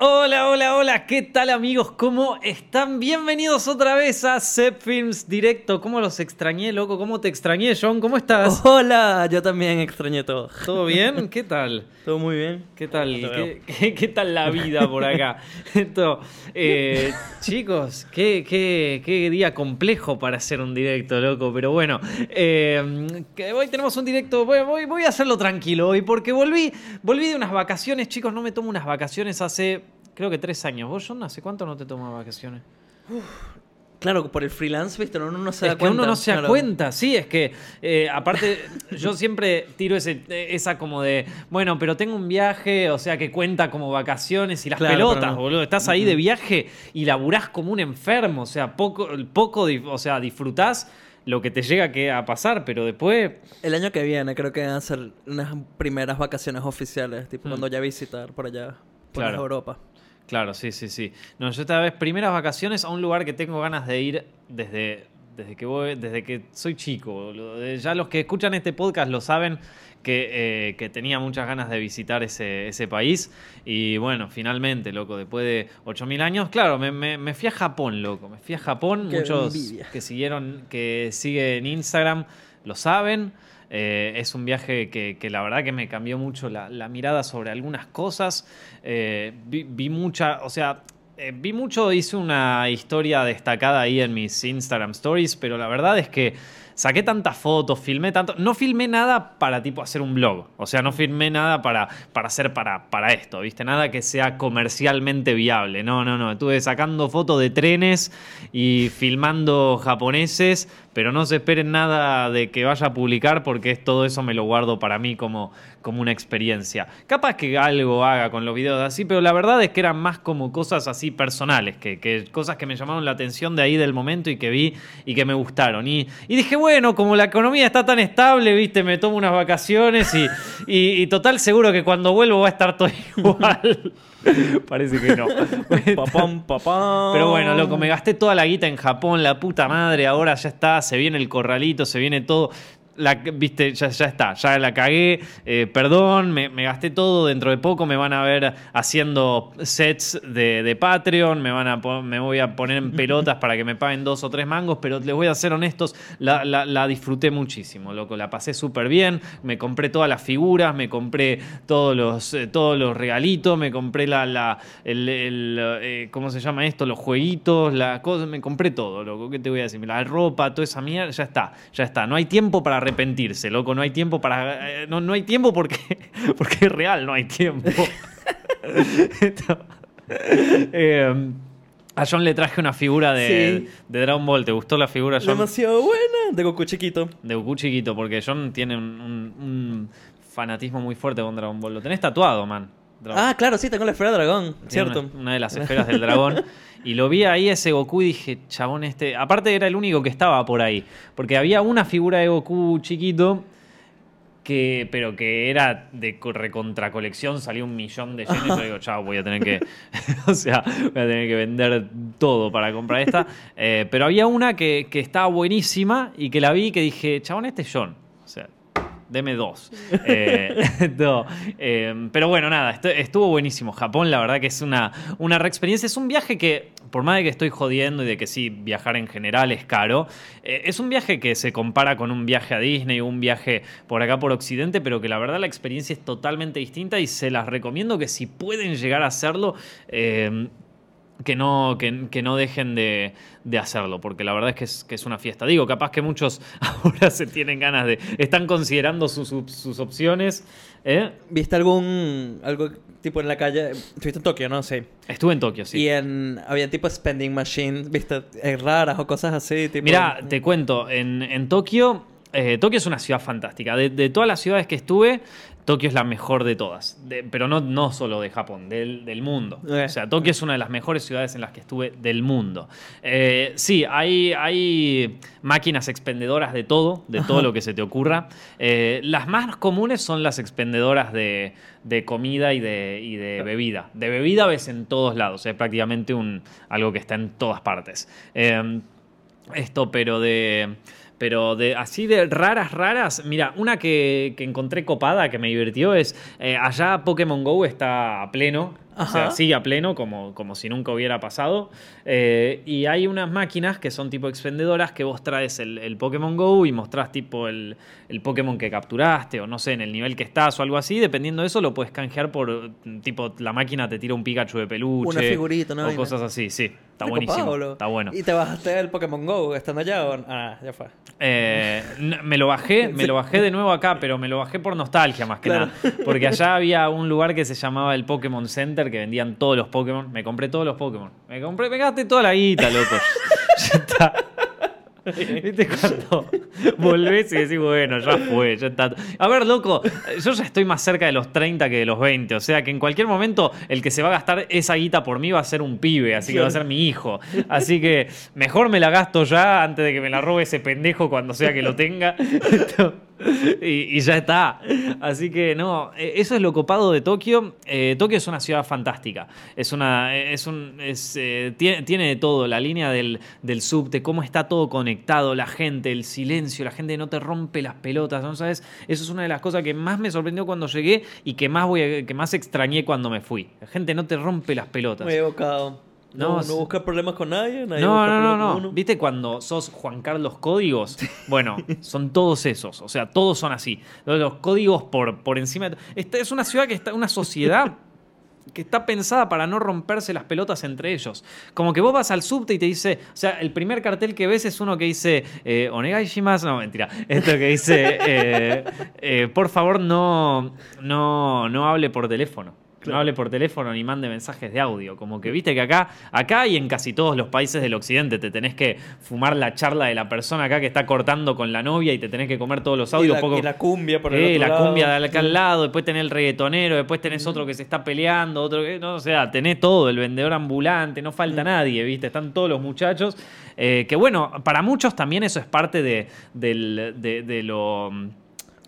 Hola, hola, hola, ¿qué tal amigos? ¿Cómo están? Bienvenidos otra vez a Zep Films Directo. ¿Cómo los extrañé, loco? ¿Cómo te extrañé, John? ¿Cómo estás? Hola, yo también extrañé todo. ¿Todo bien? ¿Qué tal? Todo muy bien. ¿Qué tal? ¿Qué, qué- qué tal la vida por acá? Esto, eh, chicos, qué, qué- qué día complejo para hacer un directo, loco. Pero bueno, eh, hoy tenemos un directo. Voy, voy- voy a hacerlo tranquilo hoy porque volví, volví de unas vacaciones, chicos. No me tomo unas vacaciones hace, creo que tres años. ¿Vos, John, hace cuánto no te tomas vacaciones? Claro, por el freelance, viste, uno no se da es que cuenta. uno no se da claro. cuenta, sí, es que eh, aparte yo siempre tiro ese, esa como de, bueno, pero tengo un viaje, o sea que cuenta como vacaciones y las Claro, pelotas, no. boludo, estás ahí de viaje y laburás como un enfermo, o sea, poco, poco, o sea, disfrutás lo que te llega que a pasar, pero después, El año que viene creo que van a ser unas primeras vacaciones oficiales, tipo Mm. cuando ya visitar por allá, por Claro. Europa. Claro, sí, sí, sí. No, yo esta vez primeras vacaciones a un lugar que tengo ganas de ir desde, desde que voy, desde que soy chico. Eh, Ya los que escuchan este podcast lo saben que, eh, que tenía muchas ganas de visitar ese, ese país. Y bueno, finalmente, loco, después de 8.000 años, claro, me, me- me fui a Japón, loco. Me fui a Japón. Qué Muchos envidia. que siguieron, que siguen Instagram, lo saben. Eh, es un viaje que, la verdad que me cambió mucho la, mirada sobre algunas cosas. Eh, vi, vi mucha, o sea, eh, vi mucho, hice una historia destacada ahí en mis Instagram stories, pero la verdad es que saqué tantas fotos, filmé tanto. No filmé nada para tipo hacer un blog. O sea, no filmé nada para, para hacer para, para esto, ¿viste? Nada que sea comercialmente viable. No, no, no. Estuve sacando fotos de trenes y filmando japoneses, pero no se esperen nada de que vaya a publicar porque todo eso me lo guardo para mí como, como una experiencia. Capaz que algo haga con los videos así, pero la verdad es que eran más como cosas así personales, que, que cosas que me llamaron la atención de ahí del momento y que vi y que me gustaron. Y, y dije, bueno, como la economía está tan estable, viste, me tomo unas vacaciones y, y- y total seguro que cuando vuelvo va a estar todo igual. Parece que no. Papam, papam. Pero bueno, loco, me gasté toda la guita en Japón, la puta madre, ahora ya está, se viene el corralito, se viene todo. La, viste, ya, ya está, ya la cagué, eh, perdón, me, me gasté todo, dentro de poco me van a ver haciendo sets de, de Patreon, me, van a, me voy a poner en pelotas para que me paguen dos o tres mangos, pero les voy a ser honestos, la, la- la disfruté muchísimo, loco, la pasé súper bien, me compré todas las figuras, me compré todos los, eh, todos los regalitos, me compré la, la el, el, eh, ¿cómo se llama esto? Los jueguitos, la cosa, me compré todo, loco, ¿qué te voy a decir? La ropa, toda esa mierda, ya está, ya está, no hay tiempo para arrepentirse, loco, no hay tiempo para, eh, no, no hay tiempo porque, porque es real, no hay tiempo. Esto- Eh, a John le traje una figura de, Sí. de Dragon Ball. ¿Te gustó la figura, John? Demasiado buena, de Goku chiquito. De Goku chiquito, porque John tiene un, un- un fanatismo muy fuerte con Dragon Ball. Lo tenés tatuado, man. Dragon- Ah, claro, sí, tengo la esfera de dragón, tiene cierto. Una, una de las esferas del dragón. Y lo vi ahí ese Goku y dije, chabón, este. Aparte era el único que estaba por ahí. Porque había una figura de Goku chiquito. Que, pero que era de co- recontra colección, salió un millón de yenes. Yo digo, chao, voy a tener que. o sea, voy a tener que vender todo para comprar esta. Eh, pero había una que, que estaba buenísima y que la vi y que dije, chabón, este es John. O sea, deme dos. Eh, no, eh, pero bueno, nada, estu- estuvo buenísimo. Japón, la verdad que es una, una re experiencia. Es un viaje que, por más de que estoy jodiendo y de que sí, viajar en general es caro, eh, es un viaje que se compara con un viaje a Disney o un viaje por acá por Occidente, pero que la verdad la experiencia es totalmente distinta y se las recomiendo que si pueden llegar a hacerlo, eh, que no, que, que no dejen de, de hacerlo, porque la verdad es que, es que es una fiesta. Digo, capaz que muchos ahora se tienen ganas de. están considerando sus, sus- sus opciones. ¿eh? ¿Viste algún, algo tipo en la calle? Estuviste en Tokio, no sé. Estuve en Tokio, sí. Y en, había tipo spending machines, viste, eh, raras o cosas así, tipo... Mira, te cuento, en, en Tokio, eh, Tokio es una ciudad fantástica. De, de todas las ciudades que estuve, Tokio es la mejor de todas. De- pero no, no solo de Japón, del, del mundo. Eh. O sea, Tokio es una de las mejores ciudades en las que estuve del mundo. Eh, sí, hay, hay máquinas expendedoras de todo, de todo lo que se te ocurra. Eh, las más comunes son las expendedoras de, de comida y de, y de bebida. De bebida ves en todos lados, es prácticamente un, algo que está en todas partes. Eh, esto, pero de. Pero de así de raras, raras. Mira, una que, que encontré copada, que me divirtió, es. eh, allá Pokémon Go está a pleno. O sea, Ajá. sigue a pleno como, como si nunca hubiera pasado. Eh, y hay unas máquinas que son tipo expendedoras que vos traes el, el Pokémon Go y mostrás tipo el, el Pokémon que capturaste o no sé, en el nivel que estás o algo así. Dependiendo de eso lo puedes canjear por tipo la máquina te tira un Pikachu de peluche. Una figurita, una O cosas así, sí. Está buenísimo. Está bueno. ¿Y te bajaste el Pokémon Go estando allá o...? Ah, ya fue. Eh, me lo bajé, me lo bajé de nuevo acá, pero me lo bajé por nostalgia más que Claro. nada. Porque allá había un lugar que se llamaba el Pokémon Center que vendían todos los Pokémon. Me compré todos los Pokémon. Me compré, me gasté toda la guita, loco. ya está. ¿Viste cuando volvés y decís, bueno, ya fue, ya está? A ver, loco, yo ya estoy más cerca de los 30 que de los 20. O sea que en cualquier momento el que se va a gastar esa guita por mí va a ser un pibe, así que va a ser mi hijo. Así que mejor me la gasto ya antes de que me la robe ese pendejo cuando sea que lo tenga. Y, ya está. Así que no, eh, eso es lo copado de Tokio. Eh, Tokio es una ciudad fantástica. Es una, es un, eh, tiene, tiene de todo. La línea del, del subte, cómo está todo conectado, la gente, el silencio, la gente no te rompe las pelotas, ¿no sabes? Eso es una de las cosas que más me sorprendió cuando llegué y que más voy a- que más extrañé cuando me fui. La gente no te rompe las pelotas. Muy evocado. No, No, no, busca problemas con nadie. nadie No, busca no, no. ¿Viste cuando sos Juan Carlos Códigos? Bueno, son todos esos. O sea, todos son así. Los, los códigos por, por encima de. Esta es una ciudad que está, una sociedad que está pensada para no romperse las pelotas entre ellos. Como que vos vas al subte y te dice, o sea, el primer cartel que ves es uno que dice, eh, Onegai shimasu", no, mentira, esto que dice, eh, eh, por favor no, no, no hable por teléfono. No hable por teléfono ni mande mensajes de audio. Como que viste que acá, acá y en casi todos los países del occidente te tenés que fumar la charla de la persona acá que está cortando con la novia y te tenés que comer todos los Y audios. la, poco- y la cumbia por el eh, otro la lado. cumbia de acá al lado, después tenés el reggaetonero, después tenés otro que se está peleando, otro que. No, o sea, tenés todo, el vendedor ambulante, no falta nadie, ¿viste? Están todos los muchachos. eh, que bueno, para muchos también eso es parte de, del- de- de lo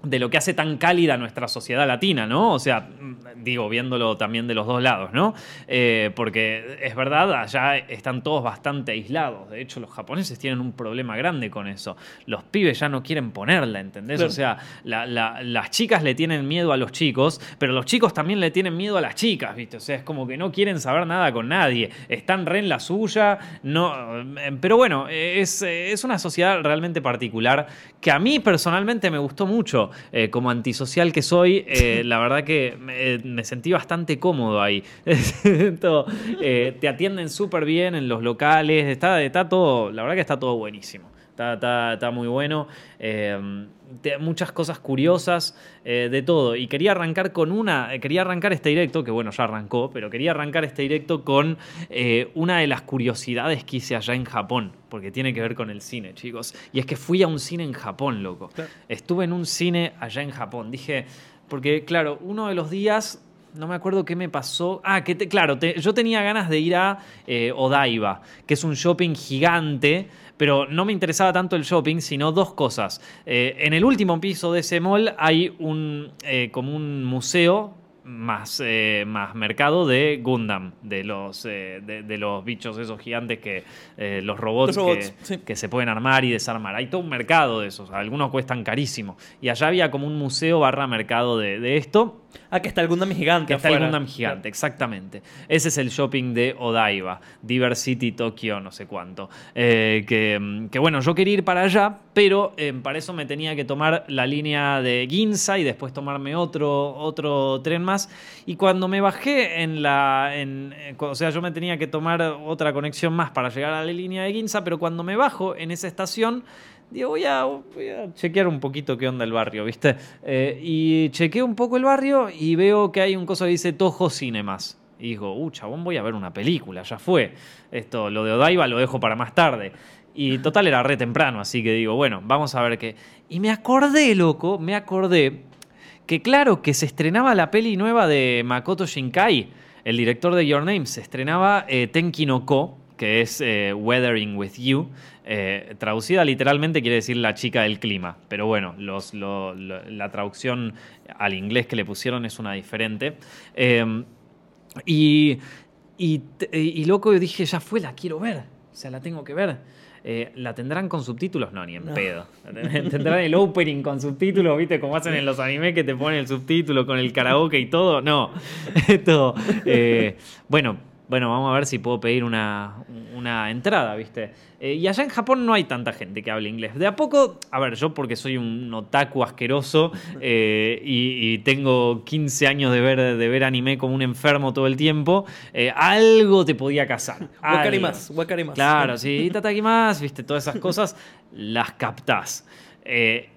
de lo que hace tan cálida nuestra sociedad latina, ¿no? O sea, digo, viéndolo también de los dos lados, ¿no? Eh, porque es verdad, allá están todos bastante aislados. De hecho, los japoneses tienen un problema grande con eso. Los pibes ya no quieren ponerla, ¿entendés? Claro. O sea, la- la- las chicas le tienen miedo a los chicos, pero los chicos también le tienen miedo a las chicas, ¿viste? O sea, es como que no quieren saber nada con nadie. Están re en la suya, no... eh, Pero bueno, es, es una sociedad realmente particular que a mí personalmente me gustó mucho. Eh, como antisocial que soy, eh, la verdad que me, me sentí bastante cómodo ahí. Todo, eh, te atienden súper bien en los locales, está, está todo, la verdad que está todo buenísimo. Está, está- está muy bueno. eh, te- muchas cosas curiosas eh, de todo. Y quería arrancar con una. eh, Quería arrancar este directo, que bueno, ya arrancó, pero quería arrancar este directo con eh, una de las curiosidades que hice allá en Japón. Porque tiene que ver con el cine, chicos. Y es que fui a un cine en Japón, loco. Claro. Estuve en un cine allá en Japón. Dije. Porque, claro, uno de los días no me acuerdo qué me pasó. Ah, que te- claro, te- yo tenía ganas de ir a eh, Odaiba, que es un shopping gigante, pero no me interesaba tanto el shopping, sino dos cosas. Eh, en el último piso de ese mall hay un eh, como un museo más, eh, más mercado de Gundam, de los, eh, de, de los bichos esos gigantes que eh, los robots, Los robots, que, sí. que se pueden armar y desarmar. Hay todo un mercado de esos, algunos cuestan carísimo. Y allá había como un museo barra mercado de, de esto. Ah, que está el Gundam gigante Que está el. Gundam gigante, exactamente. Ese es el shopping de Odaiba, Diversity Tokyo, no sé cuánto. Eh, que, que bueno, yo quería ir para allá, pero eh, para eso me tenía que tomar la línea de Ginza y después tomarme otro, otro tren más. Y cuando me bajé en la. en- eh, o sea, yo me tenía que tomar otra conexión más para llegar a la línea de Ginza, pero cuando me bajo en esa estación. Digo, voy a, voy a chequear un poquito qué onda el barrio, ¿viste? Eh, y chequeo un poco el barrio y veo que hay un coso que dice Toho Cinemas. Y digo, uh, chabón, voy a ver una película, ya fue. Esto, lo de Odaiba lo dejo para más tarde. Y total era re temprano, así que digo, bueno, vamos a ver qué. Y me acordé, loco, me acordé que claro, que se estrenaba la peli nueva de Makoto Shinkai, el director de Your Name, se estrenaba eh, Tenki no Ko, que es eh, Weathering with You. eh, traducida literalmente quiere decir la chica del clima, pero bueno, los, lo- lo- la traducción al inglés que le pusieron es una diferente. Eh, y, y, y loco, dije, ya fue, la quiero ver. O sea, la tengo que ver. Eh, ¿La tendrán con subtítulos? No, ni en pedo. ¿Tendrán el opening con subtítulos? ¿Viste? Como hacen en los animes que te ponen el subtítulo con el karaoke y todo. No. Esto. eh, bueno, bueno, vamos a ver si puedo pedir una, una entrada, ¿viste? Eh, y allá en Japón no hay tanta gente que hable inglés. De a poco, a ver, yo porque soy un otaku asqueroso eh, y, y tengo 15 años de ver, de ver anime como un enfermo todo el tiempo, eh, algo te podía casar. Wakarimas, wakarimas. Claro, sí, tatakimas, viste, todas esas cosas las captás.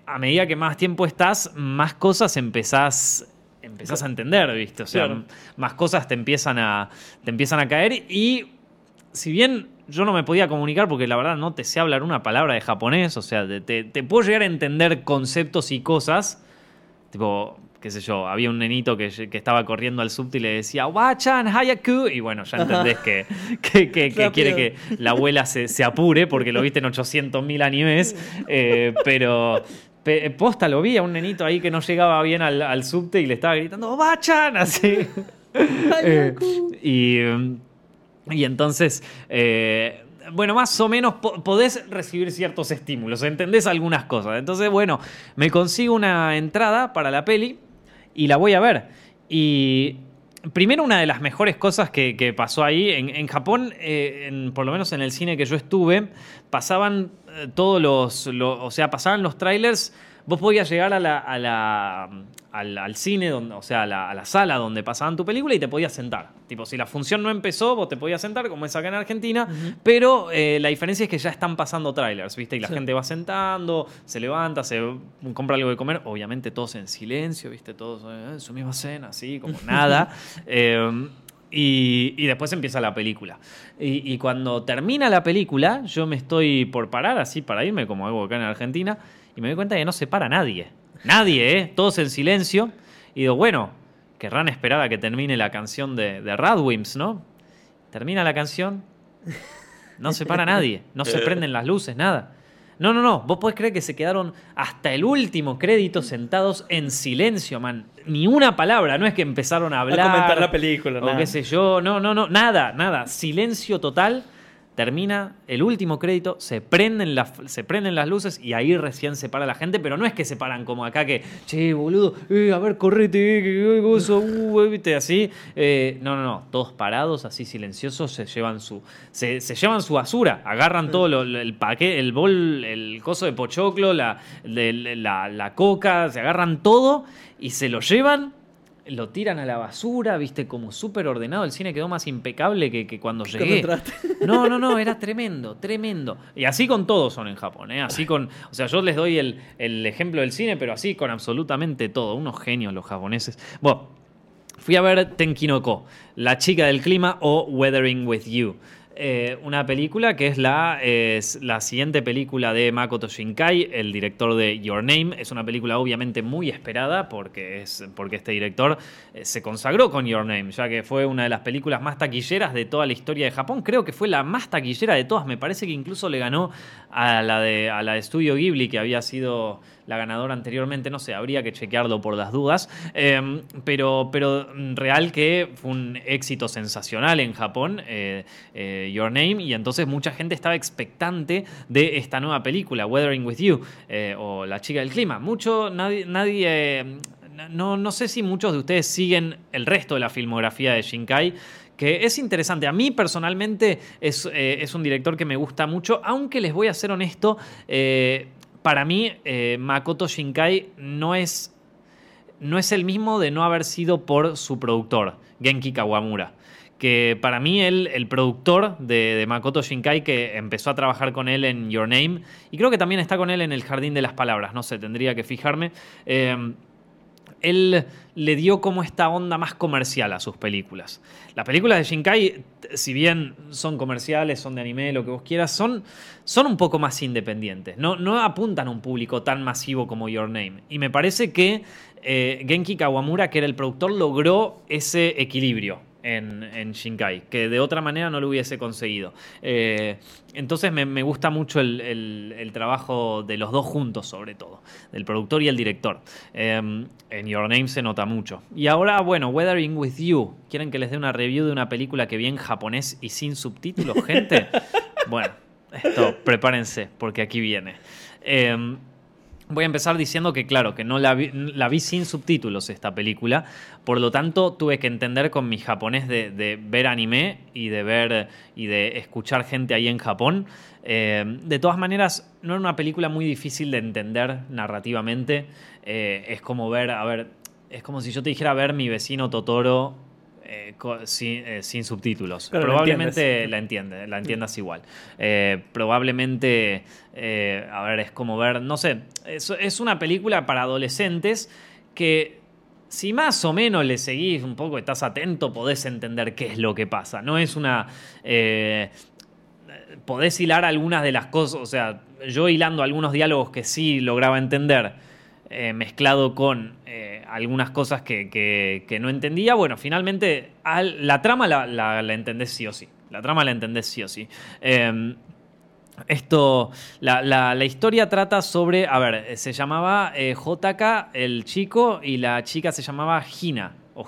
A medida que más tiempo estás, más cosas empezás empezás a entender, ¿viste? O sea, Claro. más cosas te empiezan a te empiezan a caer y si bien yo no me podía comunicar porque la verdad no te sé hablar una palabra de japonés, o sea, te, te- puedo llegar a entender conceptos y cosas, tipo, qué sé yo, había un nenito que, que estaba corriendo al subte y le decía, Wachan, Hayaku, y bueno, ya entendés que, que, quiere que la abuela se, se apure porque lo viste en 800.000 animes, eh, pero... Posta lo vi a un nenito ahí que no llegaba bien al, al subte y le estaba gritando ¡Bachan! así. Eh, y, y entonces, eh, bueno, más o menos po- podés recibir ciertos estímulos, entendés algunas cosas. Entonces, bueno, me consigo una entrada para la peli y la voy a ver. Y primero una de las mejores cosas que, que pasó ahí, en, Japón, eh, en- por lo menos en el cine que yo estuve, pasaban eh, todos los, lo- o sea, pasaban los trailers. Vos podías llegar a la, a la- al, al cine, donde, o sea, a la, a la sala donde pasaban tu película y te podías sentar. Tipo, si la función no empezó, vos te podías sentar, como es acá en Argentina, pero eh, la diferencia es que ya están pasando trailers, ¿viste? Y la Sí. gente va sentando, se levanta, se compra algo de comer, obviamente todos en silencio, ¿viste? Todos eh, en su misma cena, así, como nada. Eh, y, y después empieza la película. Y, y cuando termina la película, yo me estoy por parar así para irme, como hago acá en Argentina, y me doy cuenta que no se para nadie. Nadie, ¿eh? Todos en silencio. Y digo, bueno, querrán esperar a que termine la canción de, de Radwimps, ¿no? Termina la canción, no se para nadie, no se prenden las luces, nada. No, no, no, vos podés creer que se quedaron hasta el último crédito sentados en silencio, man. Ni una palabra, no es que empezaron a A hablar. comentar la película, O nada. qué sé yo, no, no, no, nada, nada. Silencio total. Termina el último crédito, se prenden, las, se prenden las luces y ahí recién se para la gente, pero no es que se paran como acá que, che, boludo, eh, a ver, correte, eh, que eh, gozo, uh, eh", viste, así. Eh, no, no, no, todos parados, así silenciosos, se llevan su, se, se llevan su basura, agarran todo lo- el paquete, el bol, el coso de pochoclo, la, la coca, se agarran todo y se lo llevan lo tiran a la basura, viste, como súper ordenado. El cine quedó más impecable que, que cuando llegué. No, no, no, era tremendo, tremendo. Y así con todos son en Japón, ¿eh? Así con. O sea, yo les doy el, el ejemplo del cine, pero así con absolutamente todo. Unos genios los japoneses. Bueno, fui a ver Tenkinoko, La chica del clima o Weathering with You. Eh, una película que es la, es la siguiente película de Makoto Shinkai, el director de Your Name. Es una película obviamente muy esperada porque, es, porque este director eh, se consagró con Your Name, ya que fue una de las películas más taquilleras de toda la historia de Japón. Creo que fue la más taquillera de todas. Me parece que incluso le ganó a la de, a la de Studio Ghibli, que había sido la ganadora anteriormente. No sé, habría que chequearlo por las dudas. Eh, pero, pero real que fue un éxito sensacional en Japón, eh, eh, Your Name, y entonces mucha gente estaba expectante de esta nueva película, Weathering with You, eh, o La chica del clima. Mucho, nadie, nadie eh, no, no sé si muchos de ustedes siguen el resto de la filmografía de Shinkai. Que es interesante. A mí personalmente es, es un director que me gusta mucho, aunque les voy a ser honesto, para mí eh, Makoto Shinkai no es, no es el mismo de no haber sido por su productor, Genki Kawamura. Que para mí él, el productor de, Makoto Shinkai, que empezó a trabajar con él en Your Name, y creo que también está con él en El Jardín de las Palabras, no sé, tendría que fijarme. eh, él le dio como esta onda más comercial a sus películas. Las películas de Shinkai, si bien son comerciales, son de anime, lo que vos quieras, son, son un poco más independientes. No, no apuntan a un público tan masivo como Your Name. Y me parece que eh, Genki Kawamura, que era el productor, logró ese equilibrio en, en Shinkai, que de otra manera no lo hubiese conseguido. Eh, entonces me, me gusta mucho el, el- el trabajo de los dos juntos, sobre todo, del productor y el director. Eh, en Your Name se nota mucho. Y ahora, bueno, Weathering with You. ¿Quieren que les dé una review de una película que vi en japonés y sin subtítulos, gente? Bueno, esto, prepárense, porque aquí viene. Em, voy a empezar diciendo que, claro, que no la vi, sin subtítulos esta película. Por lo tanto, tuve que entender con mi japonés de, ver anime y de ver y de escuchar gente ahí en Japón. Em, de todas maneras, no era una película muy difícil de entender narrativamente. Eh, es como ver, a ver, es como si yo te dijera ver mi vecino Totoro eh, sin, eh, sin subtítulos. Pero probablemente la entiende, la entiendas igual. Eh, probablemente, a ver, es como ver, no sé, es, es una película para adolescentes que si más o menos le seguís un poco, estás atento, podés entender qué es lo que pasa. No es una... eh, podés hilar algunas de las cosas, o sea, yo hilando algunos diálogos que sí lograba entender, eh, mezclado con eh, algunas cosas que, no entendía, bueno, finalmente al- la trama la, la- entendés sí o sí. La trama la entendés sí o sí. Eh, esto, la, historia trata sobre, a ver, eh, se llamaba eh, JK el chico y la chica se llamaba Hina. O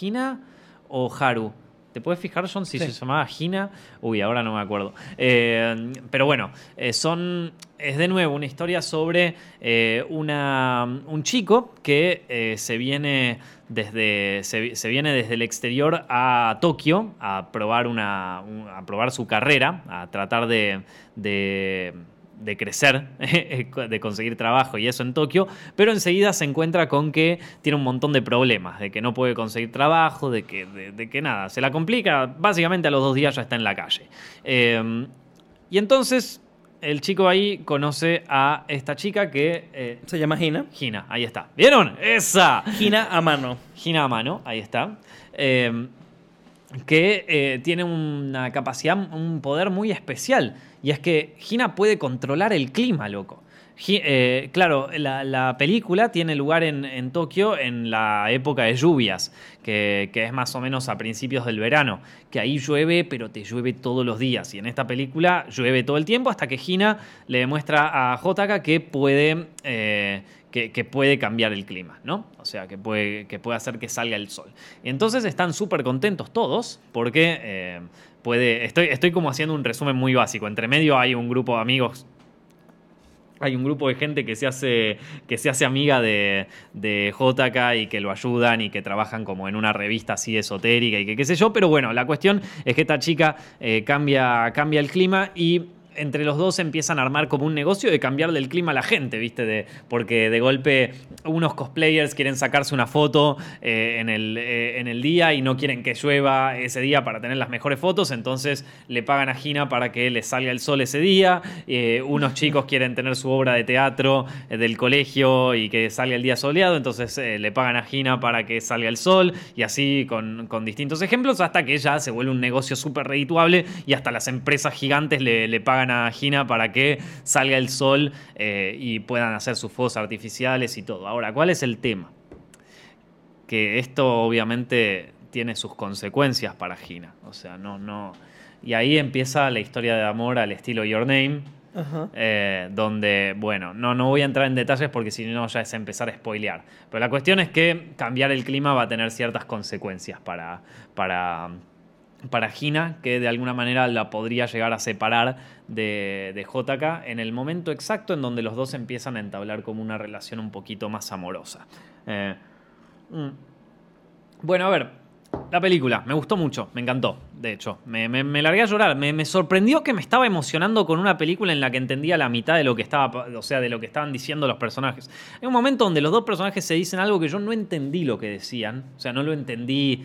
Hina o Haru. ¿Te puedes fijar, John, si Sí. se llamaba Hina? Uy, ahora no me acuerdo. Eh, pero bueno, eh, son. Es de nuevo una historia sobre eh, una, un chico que se viene desde. Se, se viene desde el exterior a Tokio a probar una. un- a probar su carrera, a tratar de. de de crecer, de conseguir trabajo y eso en Tokio, pero enseguida se encuentra con que tiene un montón de problemas, de que no puede conseguir trabajo, de que, de, de que nada, se la complica, básicamente a los dos días ya está en la calle. Eh, y entonces el chico ahí conoce a esta chica que... eh, Se llama Hina. Gina, ahí está. ¿Vieron? Esa. Hina a mano. Gina a mano, ahí está. Eh, que eh, tiene una capacidad, un poder muy especial. Y es que Gina puede controlar el clima, loco. Eh, claro, la, la película tiene lugar en, en Tokio en la época de lluvias, que, es más o menos a principios del verano, que ahí llueve, pero te llueve todos los días. Y en esta película llueve todo el tiempo hasta que Gina le demuestra a JK que puede, eh, que, puede cambiar el clima, ¿no? O sea, que puede, que hacer que salga el sol. Y entonces están súper contentos todos porque eh, puede... Estoy, estoy como haciendo un resumen muy básico. Entre medio hay un grupo de amigos hay un grupo de gente que se hace, que se hace amiga de, de JK y que lo ayudan y que trabajan como en una revista así esotérica y que qué sé yo. Pero bueno, la cuestión es que esta chica eh, cambia, cambia el clima y entre los dos empiezan a armar como un negocio de cambiarle el clima a la gente, ¿viste? De, porque de golpe unos cosplayers quieren sacarse una foto eh, en, el, eh, en el día y no quieren que llueva ese día para tener las mejores fotos, entonces le pagan a Gina para que les salga el sol ese día. Eh, unos chicos quieren tener su obra de teatro del colegio y que salga el día soleado, entonces le pagan a Gina para que salga el sol y así con, con distintos ejemplos hasta que ya se vuelve un negocio súper redituable y hasta las empresas gigantes le, le pagan a Gina para que salga el sol eh, y puedan hacer sus fuegos artificiales y todo. Ahora, ¿cuál es el tema? Que esto obviamente tiene sus consecuencias para Gina. O sea, no, no. Y ahí empieza la historia de amor al estilo Your Name. Eh, donde, bueno, no, no voy a entrar en detalles porque si no ya es empezar a spoilear. Pero la cuestión es que cambiar el clima va a tener ciertas consecuencias para, para, para Gina, que de alguna manera la podría llegar a separar de, de JK en el momento exacto en donde los dos empiezan a entablar como una relación un poquito más amorosa. Eh, mm. Bueno, a ver, la película, me gustó mucho, me encantó, de hecho. Me, me- largué a llorar, me, me sorprendió que me estaba emocionando con una película en la que entendía la mitad de lo que estaba, o sea, de lo que estaban diciendo los personajes. Hay un momento donde los dos personajes se dicen algo que yo no entendí lo que decían, o sea, no lo entendí,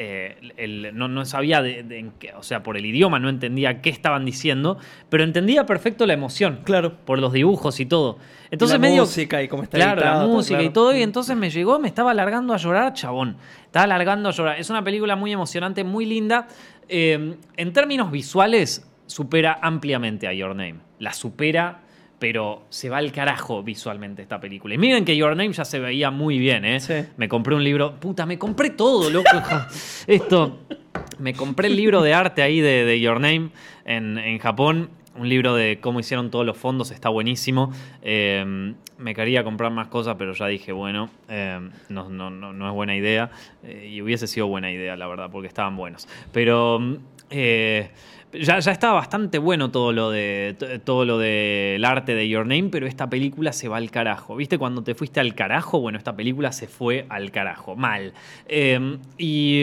eh, el- no, no sabía, de, de en qué- o sea, por el idioma no entendía qué estaban diciendo, pero entendía perfecto la emoción, Claro. por los dibujos y todo. Entonces la medio... música y cómo está Claro, la música y todo, y entonces me llegó, me estaba alargando a llorar, chabón. Estaba alargando a llorar. Es una película muy emocionante, muy linda. Eh, en términos visuales, supera ampliamente a Your Name. La supera, pero se va al carajo visualmente esta película. Y miren que Your Name ya se veía muy bien, ¿eh? Sí. Me compré un libro. Puta, me compré todo, loco. Esto. Me compré el libro de arte ahí de, de Your Name en, en Japón. Un libro de cómo hicieron todos los fondos, está buenísimo. Eh, me quería comprar más cosas, pero ya dije, bueno, eh, no, no, no, no es buena idea. Eh, y hubiese sido buena idea, la verdad, porque estaban buenos. Pero, mm, eh, Ya, ya estaba bastante bueno todo lo de todo lo del arte de Your Name, pero esta película se va al carajo. ¿Viste cuando te fuiste al carajo? Bueno, esta película se fue al carajo, mal. Eh, y,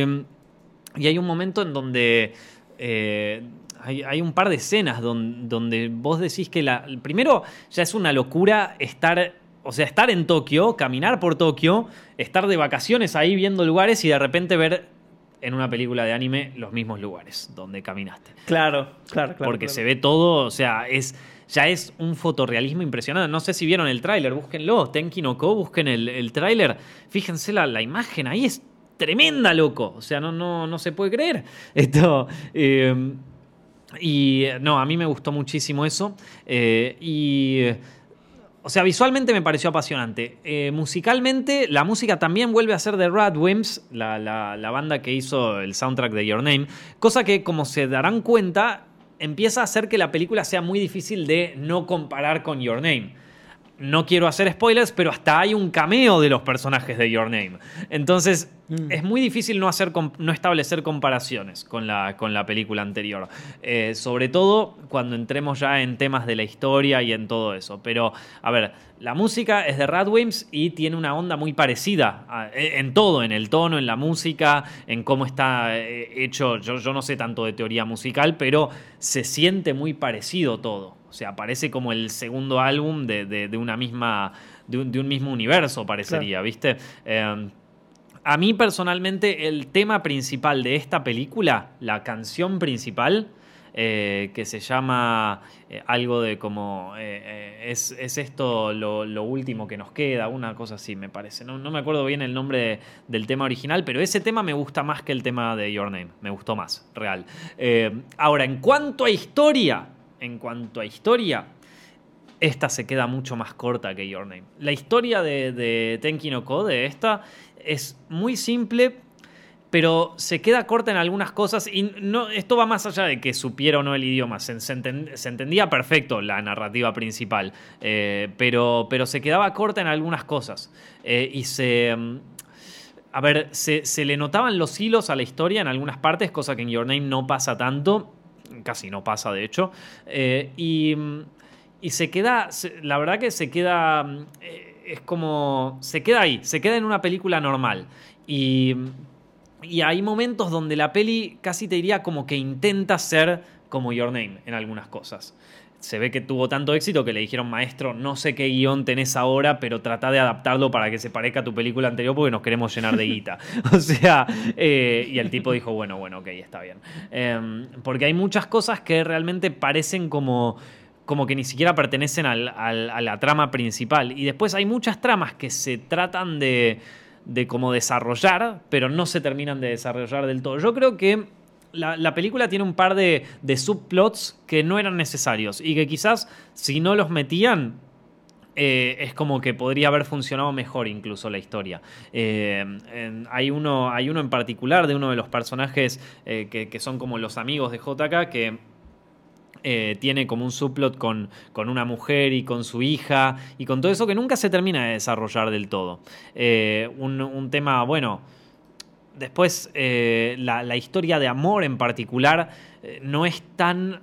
hay un momento en donde eh, hay, un par de escenas don- donde, vos decís que la. Primero, ya es una locura estar. O sea, estar en Tokio, caminar por Tokio, estar de vacaciones ahí viendo lugares y de repente ver en una película de anime los mismos lugares donde caminaste. Claro, claro, claro. Porque claro. se ve todo, o sea, es. Ya es un fotorrealismo impresionante. No sé si vieron el tráiler, búsquenlo. Tenki no Ko, busquen el, el tráiler. Fíjense la, la imagen, ahí es tremenda, loco. O sea, no, no, no se puede creer. Esto. eh, y no, a mí me gustó muchísimo eso. eh, y. O sea, visualmente me pareció apasionante. Eh, musicalmente, la música también vuelve a ser de Radwimps, la, la, la banda que hizo el soundtrack de Your Name. Cosa que, como se darán cuenta, empieza a hacer que la película sea muy difícil de no comparar con Your Name. No quiero hacer spoilers, pero hasta hay un cameo de los personajes de Your Name. Entonces, Mm. es muy difícil no, hacer, no establecer comparaciones con la, con la película anterior. Eh, sobre todo cuando entremos ya en temas de la historia y en todo eso. Pero, a ver, la música es de Radwimps y tiene una onda muy parecida a- eh, en todo, en el tono, en la música, en cómo está eh, hecho. Yo, yo no sé tanto de teoría musical, pero se siente muy parecido todo. O sea, parece como el segundo álbum de, de- de una misma. De un, de un mismo universo, parecería, ¿viste? Eh, a mí personalmente el tema principal de esta película, la canción principal, eh, que se llama eh, algo de como, eh, es, es esto lo, lo último que nos queda, una cosa así me parece. No, no me acuerdo bien el nombre de- del tema original, pero ese tema me gusta más que el tema de Your Name, me gustó más, real. Eh, ahora, en cuanto a historia, en cuanto a historia, esta se queda mucho más corta que Your Name. La historia de, de Tenki no Ko, de esta, es muy simple, pero se queda corta en algunas cosas. Y no, esto va más allá de que supiera o no el idioma. Se, se enten- se entendía perfecto la narrativa principal, eh, pero, pero se quedaba corta en algunas cosas. Eh, y se. mm, A ver, se, se le notaban los hilos a la historia en algunas partes, cosa que en Your Name no pasa tanto. Casi no pasa, de hecho. Eh, y. y se queda, la verdad que se queda, eh, es como, se queda ahí, se queda en una película normal. Y, y hay momentos donde la peli casi te diría como que intenta ser como Your Name en algunas cosas. Se ve que tuvo tanto éxito que le dijeron, maestro, no sé qué guion tenés ahora, pero trata de adaptarlo para que se parezca a tu película anterior porque nos queremos llenar de guita. o sea, eh, y el tipo dijo, bueno, bueno, ok, está bien. Em, porque hay muchas cosas que realmente parecen como como que ni siquiera pertenecen al- a la trama principal. Y después hay muchas tramas que se tratan de, de como desarrollar, pero no se terminan de desarrollar del todo. Yo creo que la, la película tiene un par de, subplots que no eran necesarios y que quizás si no los metían... eh, es como que podría haber funcionado mejor incluso la historia. Eh, hay, uno, hay uno en particular de uno de los personajes eh, que, son como los amigos de JK que tiene como un subplot con, con una mujer y con su hija y con todo eso que nunca se termina de desarrollar del todo. Un tema, bueno, después eh, la, historia de amor en particular eh, no es tan...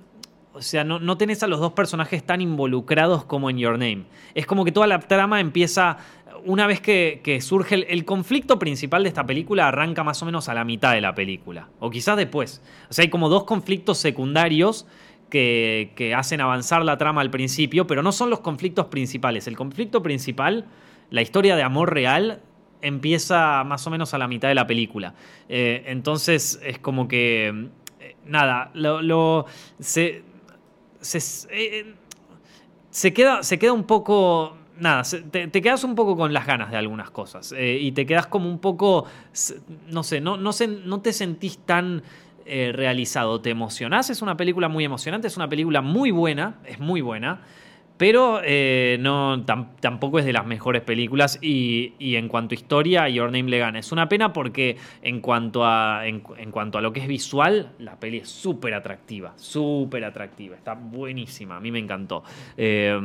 O sea, no, no tenés a los dos personajes tan involucrados como en Your Name. Es como que toda la trama empieza una vez que, surge el, conflicto principal de esta película arranca más o menos a la mitad de la película. O quizás después. O sea, hay como dos conflictos secundarios que hacen avanzar la trama al principio, pero no son los conflictos principales. El conflicto principal, la historia de amor real, empieza más o menos a la mitad de la película. Eh, entonces es como que... eh, Nada, lo... lo- se, eh, se queda, se queda un poco. Nada, te, quedas un poco con las ganas de algunas cosas. y te quedas como un poco. No sé, no, no, no te sentís tan realizado. Te emocionás. Es una película muy emocionante. Es una película muy buena. Es muy buena. Pero eh, no, tam- tampoco es de las mejores películas. Y, en cuanto a historia, Your Name le gana. Es una pena porque en cuanto a, en, en cuanto a lo que es visual, la peli es súper atractiva. Súper atractiva. Está buenísima. A mí me encantó. Eh,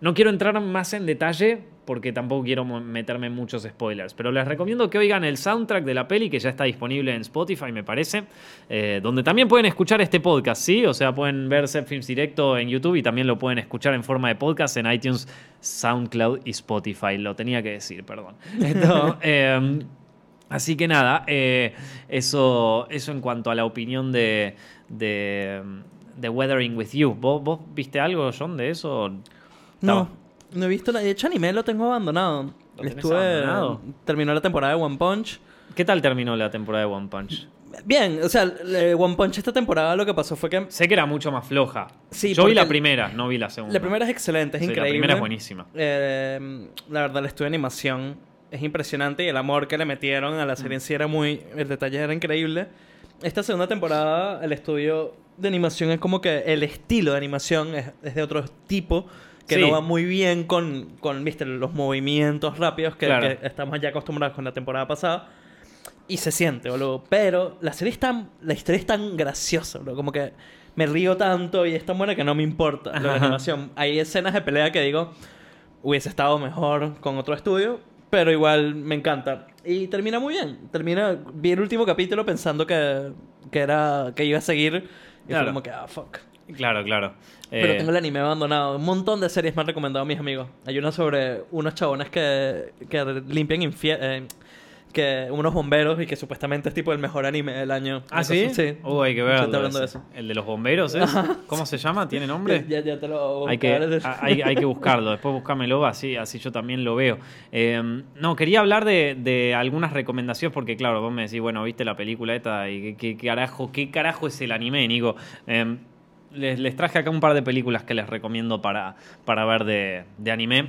no quiero entrar más en detalle porque tampoco quiero meterme en muchos spoilers. Pero les recomiendo que oigan el soundtrack de la peli, que ya está disponible en Spotify, me parece. eh, donde también pueden escuchar este podcast, ¿sí? O sea, pueden ver Set Films directo en YouTube y también lo pueden escuchar en forma de podcast en iTunes, SoundCloud y Spotify. Lo tenía que decir, perdón. Esto, eh, Así que nada, eh, eso, eso en cuanto a la opinión de, de, de Weathering with You. ¿Vos, ¿Vos viste algo, John, de eso? No, no he visto nada. De hecho, anime lo tengo abandonado. ¿Lo Estuve. abandonado? Terminó la temporada de One Punch. ¿Qué tal terminó la temporada de One Punch? Bien, o sea, One Punch esta temporada lo que pasó fue que. Sé que era mucho más floja. Sí, Yo vi la primera, no vi la segunda. La primera es excelente, es Sí, increíble. La primera es buenísima. Eh, la verdad, el estudio de animación es impresionante y el amor que le metieron a la serie en sí era muy. El detalle era increíble. Esta segunda temporada, el estudio de animación es como que el estilo de animación es, es de otro tipo que Sí. no va muy bien con, con ¿viste? los movimientos rápidos que, Claro. que estamos ya acostumbrados con la temporada pasada. Y se siente, boludo. Pero la serie es tan. La historia es tan graciosa, boludo. Como que me río tanto y es tan buena que no me importa la animación. Hay escenas de pelea que digo. Hubiese estado mejor con otro estudio. Pero igual me encanta. Y termina muy bien. Termina. Vi el último capítulo pensando que, que era. que iba a seguir. Y Claro. fue como que, ah, fuck. Claro, claro. Pero Eh, tengo el anime abandonado. Un montón de series me han recomendado mis amigos. Hay una sobre unos chabones que, que limpian infie- eh, que unos bomberos y que supuestamente es tipo el mejor anime del año. ¿Ah, sí? cosa- Sí. Uh, hay que verlo. estoy hablando de eso. ¿El de los bomberos es? ¿Cómo se llama? ¿Tiene nombre? Ya, ya te lo Hay que, hay, hay que buscarlo, después búscamelo, así, así yo también lo veo. Eh, no, quería hablar de, de algunas recomendaciones, porque claro, vos me decís, bueno, viste la película esta y qué, qué carajo, qué carajo es el anime, Nico. Eh, les, traje acá un par de películas que les recomiendo para, para ver de, de anime.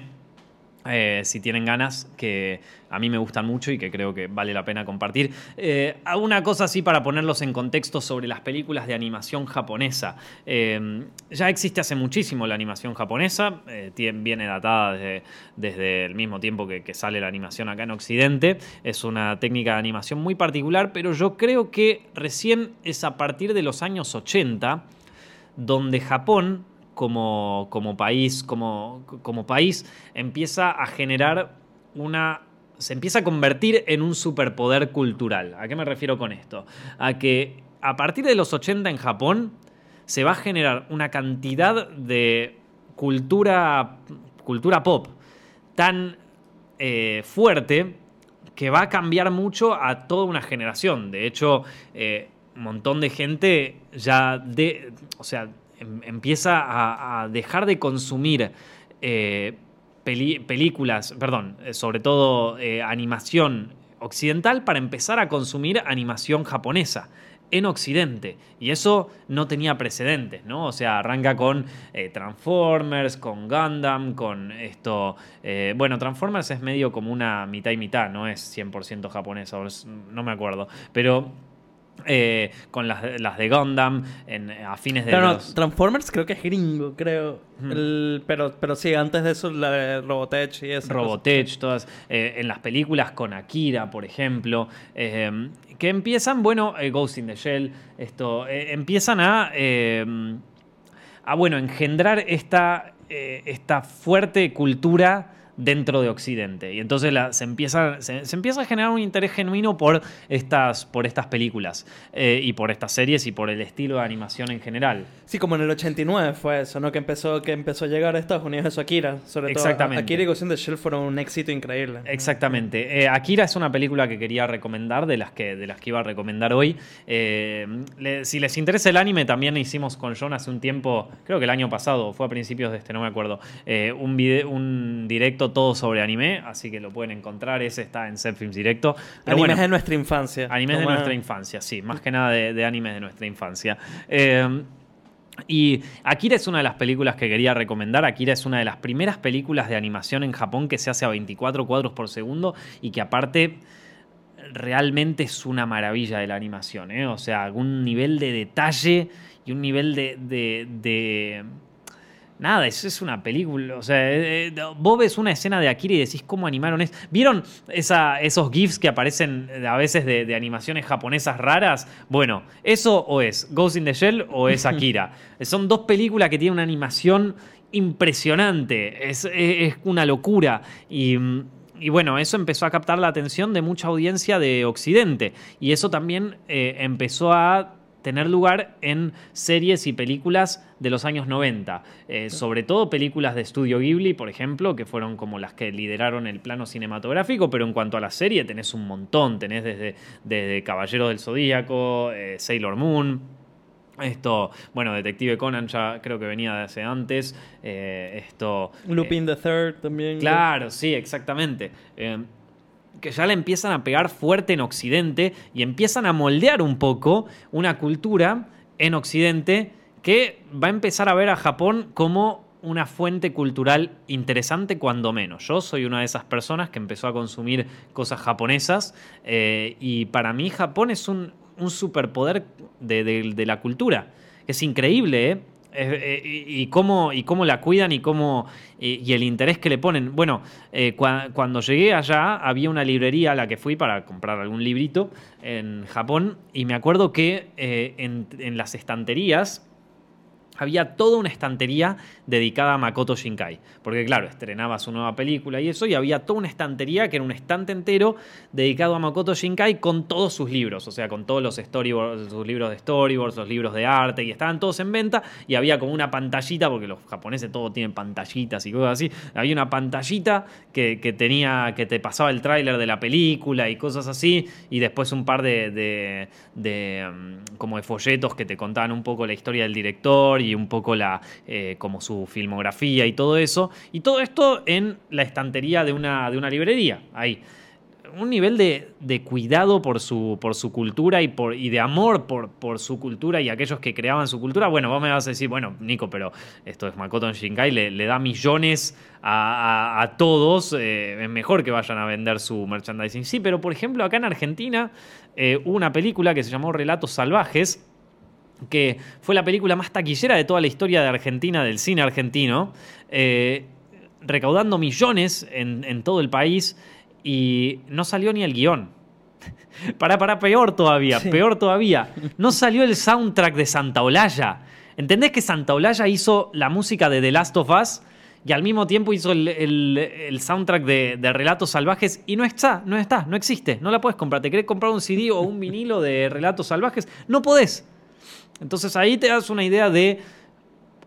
eh, si tienen ganas, que a mí me gustan mucho y que creo que vale la pena compartir. Eh, una cosa así para ponerlos en contexto sobre las películas de animación japonesa. Eh, ya existe hace muchísimo la animación japonesa, eh, tien- viene datada desde, desde el mismo tiempo que, que sale la animación acá en Occidente. Es una técnica de animación muy particular, pero yo creo que recién es a partir de los años 80 donde Japón como, como país, como, como país, empieza a generar una. se empieza a convertir en un superpoder cultural. ¿A qué me refiero con esto? A que a partir de los 80 en Japón se va a generar una cantidad de cultura. cultura pop tan eh, fuerte que va a cambiar mucho a toda una generación. De hecho, eh, montón de gente ya de, o sea, em- empieza a, dejar de consumir eh, peli- películas, perdón, eh, sobre todo eh, animación occidental para empezar a consumir animación japonesa en Occidente. Y eso no tenía precedentes, ¿no? O sea, arranca con Transformers, con Gundam, con esto... bueno, Transformers es medio como una mitad y mitad, no es 100% japonesa, no me acuerdo. Pero eh, con las, de- las de Gundam en, a fines de Pero no. Transformers creo que es gringo, creo. El- pero, pero sí, antes de eso, la de Robotech y eso. Robotech, todas, eh, en las películas con Akira, por ejemplo, eh, que empiezan, bueno, Ghost in the Shell, esto, empiezan a, a, bueno, engendrar esta, esta fuerte cultura dentro de Occidente. Y entonces la- se, empieza, se, se empieza a generar un interés genuino por estas, por estas películas eh, y por estas series y por el estilo de animación en general. Sí, como en el 89 fue eso, ¿no? Que empezó, que empezó a llegar a Estados Unidos eso Akira. Sobre todo Exactamente. Akira y Ghost in the Shell fueron un éxito increíble. Exactamente. Eh, Akira es una película que quería recomendar, de las que, de las que iba a recomendar hoy. Eh, le- si les interesa el anime, también hicimos con John hace un tiempo, creo que el año pasado, fue a principios de este, no me acuerdo, eh, un, vide- un directo todo sobre anime, así que lo pueden encontrar. Ese está en Set Films Directo. Pero Animes bueno, de nuestra infancia. Animes de nuestra infancia, sí, más que nada de, de animes de nuestra infancia. Eh, y Akira es una de las películas que quería recomendar. Akira es una de las primeras películas de animación en Japón que se hace a 24 cuadros por segundo y que aparte realmente es una maravilla de la animación. ¿eh? O sea, algún nivel de detalle y un nivel de, de- de- Nada, eso es una película. O sea, eh, eh, vos ves una escena de Akira y decís cómo animaron eso. ¿Vieron esa, esos GIFs que aparecen eh, a veces de, de animaciones japonesas raras? Bueno, eso o es Ghost in the Shell o es Akira. Son dos películas que tienen una animación impresionante. Es, es- es una locura. Y. y bueno, eso empezó a captar la atención de mucha audiencia de Occidente. Y eso también eh, empezó a tener lugar en series y películas de los años 90. Eh, sobre todo películas de estudio Ghibli, por ejemplo, que fueron como las que lideraron el plano cinematográfico, pero en cuanto a la serie tenés un montón. Tenés desde, desde Caballero del Zodíaco, eh, Sailor Moon, esto, bueno, Detective Conan ya creo que venía de hace antes. eh, esto. eh, Lupin the Third también. Claro, sí, exactamente. Eh, que ya le empiezan a pegar fuerte en Occidente y empiezan a moldear un poco una cultura en Occidente que va a empezar a ver a Japón como una fuente cultural interesante cuando menos. Yo soy una de esas personas que empezó a consumir cosas japonesas eh, y para mí Japón es un, un superpoder de, de- de la cultura. Es increíble, ¿eh? Eh, y, cómo, y cómo la cuidan y cómo y, el interés que le ponen. Bueno, eh, cua- cuando llegué allá había una librería a la que fui para comprar algún librito en Japón y me acuerdo que eh, en las estanterías había toda una estantería dedicada a Makoto Shinkai. Porque claro, estrenaba su nueva película y eso, y había toda una estantería que era un estante entero dedicado a Makoto Shinkai con todos sus libros, o sea, con todos los storyboards, sus libros de storyboards, los libros de arte, y estaban todos en venta, y había como una pantallita, porque los japoneses todos tienen pantallitas y cosas así, había una pantallita que, que tenía, que te pasaba el tráiler de la película y cosas así, y después un par de, de- de, mm, como de folletos que te contaban un poco la historia del director y un poco la eh, como su filmografía y todo eso. Y todo esto en la estantería de una, de una librería, ahí. Un nivel de, de cuidado por su, por su cultura y, por, y de amor por, por su cultura y aquellos que creaban su cultura. Bueno, vos me vas a decir, bueno, Nico, pero esto es Makoto Shinkai, le, da millones a, a- a todos. eh, es mejor que vayan a vender su merchandising. Sí, pero por ejemplo, acá en Argentina eh, hubo una película que se llamó Relatos Salvajes que fue la película más taquillera de toda la historia de Argentina, del cine argentino, eh, recaudando millones en, en todo el país y no salió ni el guion. Para, para, peor todavía, Sí. peor todavía. No salió el soundtrack de Santa Olalla. ¿Entendés que Santa Olalla hizo la música de The Last of Us? Y al mismo tiempo hizo el, el- el soundtrack de, de Relatos Salvajes y no está, no está, no existe, no la puedes comprar. ¿Te querés comprar un CD o un vinilo de Relatos Salvajes? No podés. Entonces ahí te das una idea de,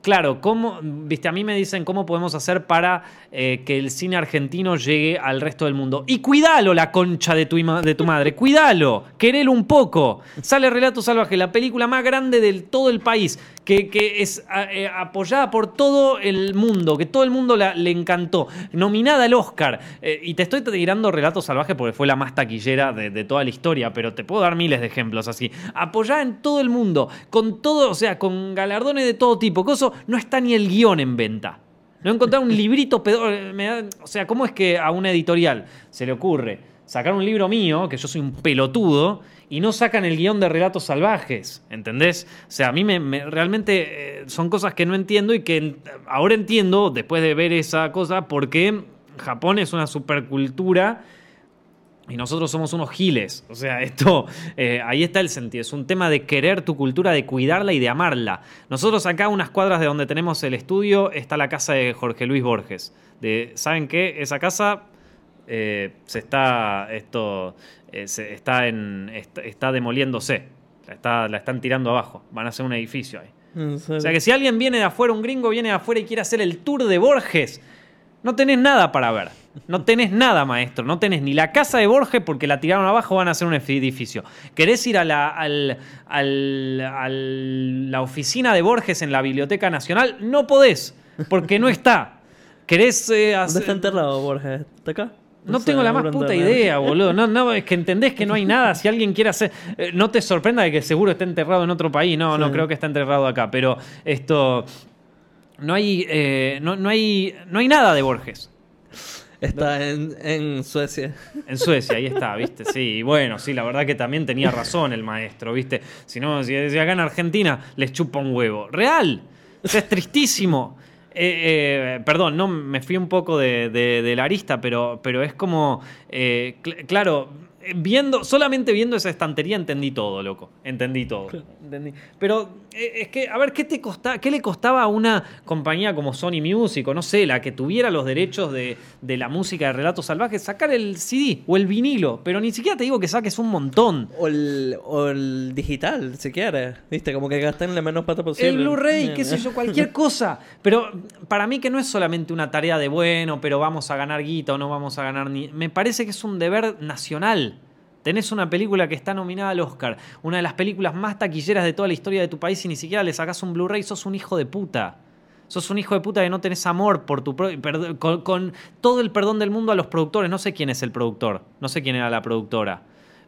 claro, cómo, viste, a mí me dicen cómo podemos hacer para eh, que el cine argentino llegue al resto del mundo. Y cuidalo, la concha de tu, de tu madre, cuidalo, querelo un poco. Sale Relato Salvaje, la película más grande de todo el país, que, que es eh, apoyada por todo el mundo, que todo el mundo la- le encantó, nominada al Oscar. Eh, y te estoy tirando Relato Salvaje porque fue la más taquillera de, toda la historia, pero te puedo dar miles de ejemplos así. Apoyada en todo el mundo, con todo, o sea, con galardones de todo tipo. No está ni el guion en venta. No he encontrado un librito pedo- me O sea, ¿cómo es que a una editorial se le ocurre sacar un libro mío, que yo soy un pelotudo, y no sacan el guion de relatos salvajes? ¿Entendés? O sea, a mí me, me- realmente eh, son cosas que no entiendo y que ahora entiendo, después de ver esa cosa, por qué Japón es una supercultura y nosotros somos unos giles. O sea, esto, eh, ahí está el sentido. Es un tema de querer tu cultura, de cuidarla y de amarla. Nosotros acá, a unas cuadras de donde tenemos el estudio, está la casa de Jorge Luis Borges. De, ¿Saben qué? Esa casa eh, se está, esto, eh, se- está, en, está, está demoliéndose. La, está, la están tirando abajo. Van a hacer un edificio ahí. O sea que si alguien viene de afuera, un gringo viene de afuera y quiere hacer el tour de Borges, no tenés nada para ver. No tenés nada, maestro. No tenés ni la casa de Borges porque la tiraron abajo, van a hacer un edificio. ¿Querés ir a la, al- al- al- la oficina de Borges en la Biblioteca Nacional? No podés, porque no está. ¿Querés eh, ¿Dónde hacer- está enterrado Borges? ¿Está acá? no tengo la más puta idea, boludo. No, no, es que entendés que no hay nada. Si alguien quiere hacer. eh, no te sorprenda de que seguro esté enterrado en otro país. No, no creo que esté enterrado acá. Pero esto. No hay, eh, no, no hay. No hay nada de Borges. Está en, en Suecia. En Suecia, ahí está, ¿viste? Sí, bueno, sí, la verdad que también tenía razón el maestro, ¿viste? Si no, si, si acá en Argentina les chupa un huevo. Real. O sea, es tristísimo. eh, perdón, no me fui un poco de, de- de la arista, pero, pero es como, eh, cl- claro, viendo, solamente viendo esa estantería entendí todo, loco. Entendí todo. Entendí. Pero eh, es que, a ver, ¿qué, te costa, ¿qué le costaba a una compañía como Sony Music o no sé, la que tuviera los derechos de, de la música de Relatos Salvajes, sacar el CD o el vinilo? Pero ni siquiera te digo que saques un montón. O el, o el digital, si quieres. Viste, como que gasten la menos plata posible. El Blu-ray, Eh, qué sé yo, cualquier cosa. Pero para mí que no es solamente una tarea de bueno, pero vamos a ganar guita o no vamos a ganar ni. Me parece que es un deber nacional. Tenés una película que está nominada al Oscar, una de las películas más taquilleras de toda la historia de tu país y ni siquiera le sacás un Blu-ray, sos un hijo de puta. Sos un hijo de puta que no tenés amor por tu con, con todo el perdón del mundo a los productores. No sé quién es el productor, no sé quién era la productora.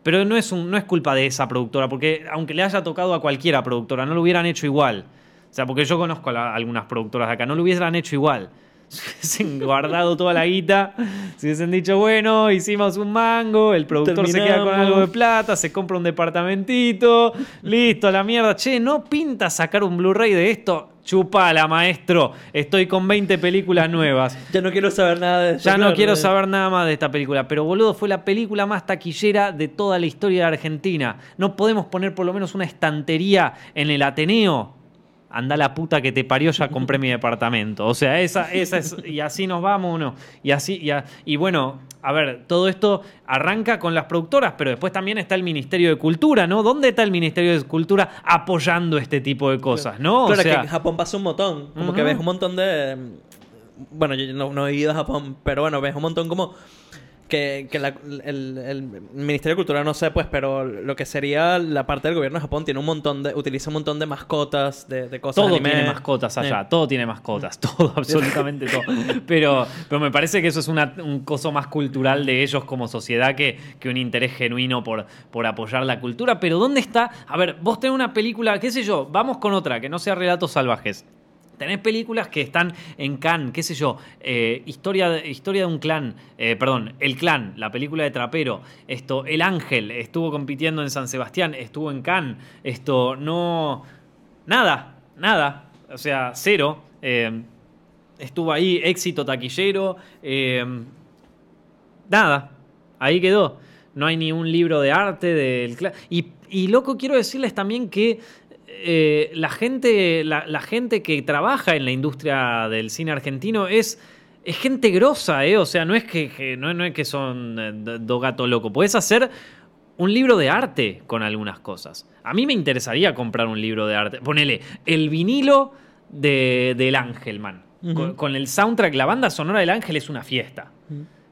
Pero no es, un, no es culpa de esa productora, porque aunque le haya tocado a cualquiera productora, no lo hubieran hecho igual. O sea, porque yo conozco a algunas productoras de acá, no lo hubieran hecho igual. Si hubiesen guardado toda la guita, si hubiesen dicho, bueno, hicimos un mango, el productor se queda con algo de plata, se compra un departamentito, listo, la mierda. Che, ¿no pinta sacar un Blu-ray de esto? Chupala, maestro. Estoy con 20 películas nuevas. Ya no quiero saber nada de eso. Ya no quiero saber nada más de esta película, pero boludo, fue la película más taquillera de toda la historia de Argentina. No podemos poner por lo menos una estantería en el Ateneo. Anda la puta que te parió, ya compré mi departamento. O sea, esa, esa es. Y así nos vamos, ¿no? Y así. Y, a- y bueno, a ver, todo esto arranca con las productoras, pero después también está el Ministerio de Cultura, ¿no? ¿Dónde está el Ministerio de Cultura apoyando este tipo de cosas, ¿no? Claro, o sea, que Japón pasa un montón. Como que ves un montón de. Bueno, yo no, no he ido a Japón, pero bueno, ves un montón como. Que, que la- el, el Ministerio de Cultura no sé, pues, pero lo que sería la parte del gobierno de Japón tiene un montón de. utiliza un montón de mascotas, de, de cosas. Todo anime. tiene mascotas allá, Eh. todo tiene mascotas, todo, absolutamente todo. Pero, pero me parece que eso es una- un coso más cultural de ellos como sociedad que, que un interés genuino por, por apoyar la cultura. Pero ¿dónde está? A ver, vos tenés una película, qué sé yo, vamos con otra, que no sea Relatos Salvajes. Tenés películas que están en Cannes, qué sé yo, eh, historia, de, historia de un clan, eh, perdón, El Clan, la película de Trapero, esto, El Ángel, estuvo compitiendo en San Sebastián, estuvo en Cannes, esto, no, nada, nada, o sea, cero, eh, estuvo ahí, éxito taquillero, nada, ahí quedó. No hay ni un libro de arte del clan. Y, y loco, quiero decirles también que eh, la, gente, la, la gente que trabaja en la industria del cine argentino es, es gente grosa, ¿eh? O sea, no es que, que- no, no es que son eh, do- dos gatos locos. Puedes hacer un libro de arte con algunas cosas. A mí me interesaría comprar un libro de arte. Ponele, el vinilo de, del Ángel, man. Con, con el soundtrack, la banda sonora del Ángel es una fiesta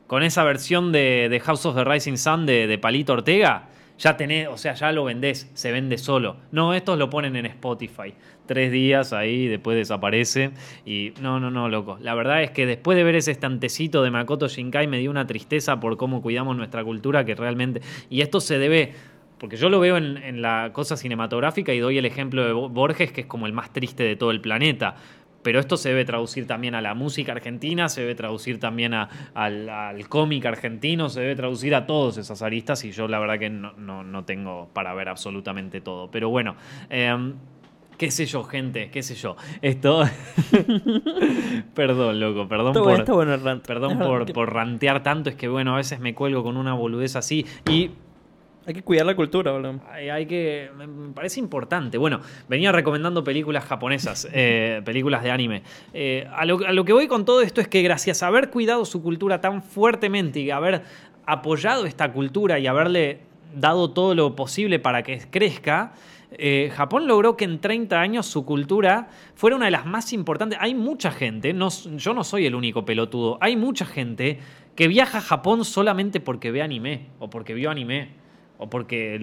con esa versión de, de House of the Rising Sun de, de Palito Ortega, ya tenés, o sea, ya lo vendés, se vende solo. No, estos lo ponen en Spotify. Tres días ahí, después desaparece. Y no, no, no, loco. La verdad es que después de ver ese estantecito de Makoto Shinkai me dio una tristeza por cómo cuidamos nuestra cultura que realmente... Y esto se debe... Porque yo lo veo en, en la cosa cinematográfica y doy el ejemplo de Bo- Borges, que es como el más triste de todo el planeta. Pero esto se debe traducir también a la música argentina, se debe traducir también a- al, al cómic argentino, se debe traducir a todas esas aristas y yo la verdad que no, no- no tengo para ver absolutamente todo. Pero bueno, em, qué sé yo, gente, qué sé yo. Esto... perdón, loco, perdón Está por... bueno. Perdón por, por rantear tanto, es que bueno, a veces me cuelgo con una boludez así y Hay que cuidar la cultura, boludo. hay, hay que. Me parece importante. Bueno, venía recomendando películas japonesas, eh, películas de anime. Eh, a, lo, a lo que voy con todo esto es que gracias a haber cuidado su cultura tan fuertemente y haber apoyado esta cultura y haberle dado todo lo posible para que crezca, eh, Japón logró que en 30 años su cultura fuera una de las más importantes. Hay mucha gente, no, yo no soy el único pelotudo, hay mucha gente que viaja a Japón solamente porque ve anime o porque vio anime o porque